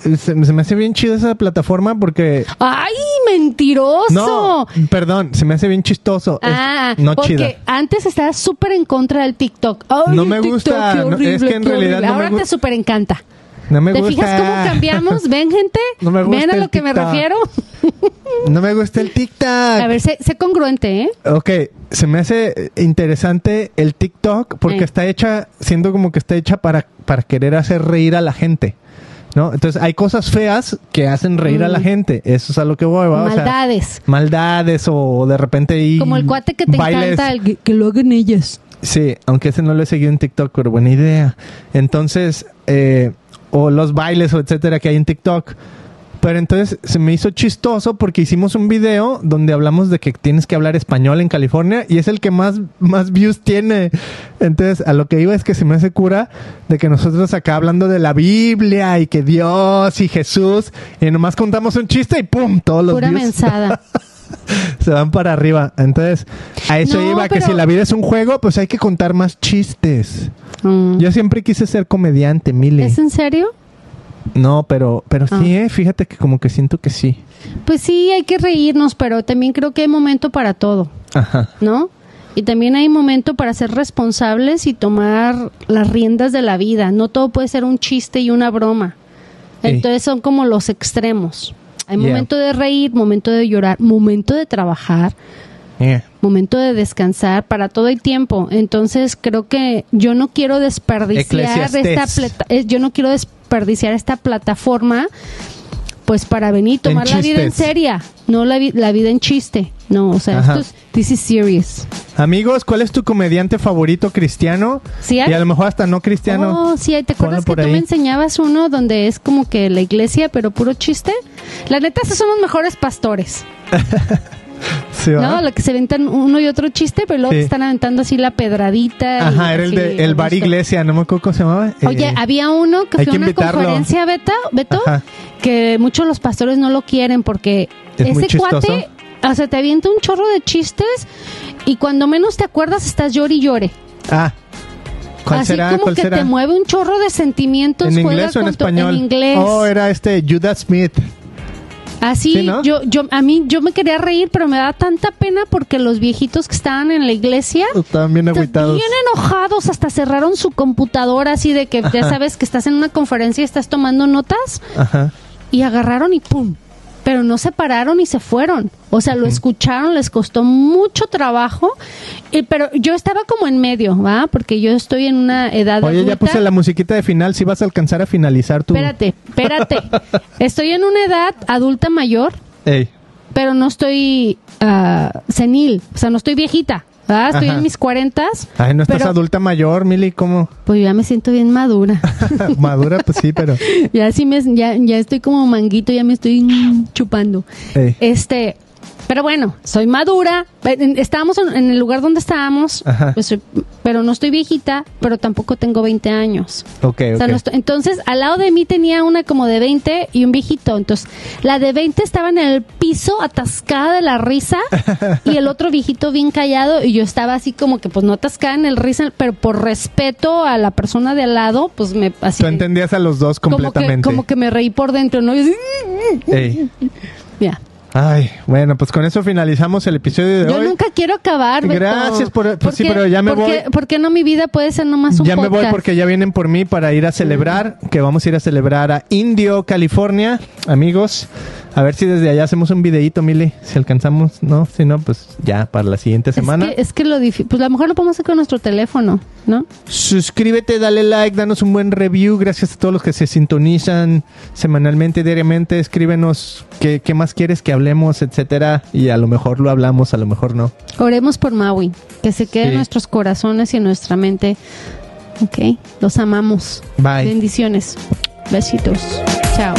se, se me hace bien chida esa plataforma porque. ¡Ay, mentiroso! No, perdón, se me hace bien chistoso. Es- Ah, no porque chida. antes estaba súper en contra del TikTok. Ay, No me TikTok, gusta, qué no, es horrible, que en realidad horrible. no me Ahora gu- te súper encanta. No me ¿Te gusta. fijas cómo cambiamos? ¿Ven, gente? No me gusta ¿Ven a lo que me refiero? No me gusta el TikTok. A ver, sé, sé congruente, ¿eh? Ok, se me hace interesante el TikTok porque Eh. está hecha, siendo como que está hecha para, para querer hacer reír a la gente. ¿No? Entonces hay cosas feas que hacen reír a la gente. Eso es a lo que voy, ¿va? O sea, Maldades. maldades o de repente Como el cuate que te bailes. encanta, el que, que lo hagan ellas. Sí, aunque ese no lo he seguido en TikTok, pero buena idea. Entonces, eh, o los bailes o etcétera que hay en TikTok. Pero entonces se me hizo chistoso porque hicimos un video donde hablamos de que tienes que hablar español en California y es el que más, más views tiene. Entonces, a lo que iba es que se me hace cura de que nosotros acá hablando de la Biblia y que Dios y Jesús y nomás contamos un chiste y ¡pum! Todos los Pura views mensada. se van para arriba. Entonces, a eso No, iba, que pero- si la vida es un juego, pues hay que contar más chistes. Mm. Yo siempre quise ser comediante, Mili. ¿Es en serio? No, pero, pero Ah. sí, eh, fíjate que como que siento que sí. Pues sí, hay que reírnos, pero también creo que hay momento para todo, Ajá. ¿no? Y también hay momento para ser responsables y tomar las riendas de la vida. No todo puede ser un chiste y una broma. Entonces son como los extremos. Hay Yeah. momento de reír, momento de llorar, momento de trabajar, Yeah. momento de descansar, para todo el tiempo. Entonces creo que yo no quiero desperdiciar esta plata- eh, yo no quiero desperdiciar esta plataforma pues para venir tomar la vida en seria, no la, vi- la vida en chiste. No, o sea, Ajá. esto es this is serious. Amigos, ¿cuál es tu comediante favorito cristiano? ¿Sí hay? Y a lo mejor hasta no cristiano. Oh, sí, ¿te acuerdas que tú ahí. me enseñabas uno donde es como que la iglesia, pero puro chiste? La neta, esos son los mejores pastores. Sí, ¿no? Lo que se aventan uno y otro chiste, pero luego Sí. están aventando así la pedradita. Ajá, era el de el bar iglesia, no me acuerdo cómo se llamaba. Oye, Eh, había uno que fue que a una invitarlo. conferencia, Beto, Beto Ajá. que muchos los pastores no lo quieren porque Es ese cuate, o sea, te avienta un chorro de chistes y cuando menos te acuerdas estás llore y llore. Ah, ¿cuál Así será? como ¿Cuál que será? te mueve un chorro de sentimientos. ¿En inglés o en con tu- español? En inglés. Oh, era este Judas Smith. Así, Sí, ¿no? yo, yo, a mí, yo me quería reír, pero me da tanta pena porque los viejitos que estaban en la iglesia Estaban bien agüitados. Bien enojados, hasta cerraron su computadora así de que ya sabes que estás en una conferencia y estás tomando notas Ajá. y agarraron y pum. Pero no se pararon y se fueron. O sea, lo escucharon, les costó mucho trabajo. y- pero yo estaba como en medio, ¿va? Porque yo estoy en una edad Oye, ya puse la musiquita de final. Si vas a alcanzar a finalizar tu. Espérate, espérate. estoy en una edad adulta mayor, Ey. pero no estoy ah, senil. O sea, no estoy viejita. Estoy Ajá. en mis cuarentas. Ay, no estás pero, adulta mayor, Mili, ¿cómo? Pues ya me siento bien madura. Madura, pues sí, pero. ya sí me ya, ya estoy como manguito, ya me estoy chupando. Ey. Este, pero bueno, soy madura. En- Estábamos en, el lugar donde estábamos, pues, soy- pero no estoy viejita, pero tampoco tengo 20 años. Ok, O sea, no estoy- entonces, al lado de mí tenía una como de 20 y un viejito. Entonces, la de 20 estaba en el piso atascada de la risa y el otro viejito bien callado y yo estaba así como que pues no atascada en el risa, pero por respeto a la persona de al lado, pues me así Tú entendías a los dos como que, completamente. como que me reí por dentro, ¿no? Y así, ya. Ay, bueno, pues con eso finalizamos el episodio de Yo hoy. nunca quiero acabar. Beto. Gracias por- pues sí, qué- pero ya me por qué- voy. ¿Por qué no mi vida puede ser nomás un Ya me voy podcast? porque ya vienen por mí para ir a celebrar, que vamos a ir a celebrar a Indio, California, amigos. A ver si desde allá hacemos un videíto, Mili, si alcanzamos, ¿no? Si no, pues ya para la siguiente semana. Es que, es que lo difícil, pues a lo mejor lo podemos hacer con nuestro teléfono, ¿no? Suscríbete, dale like, danos un buen review. Gracias a todos los que se sintonizan semanalmente, diariamente. Escríbenos qué, qué más quieres que hablemos, etcétera. Y a lo mejor lo hablamos, a lo mejor no. Oremos por Maui, que se quede Sí. en nuestros corazones y en nuestra mente. Ok, los amamos. Bye. Bendiciones. Besitos. Chao.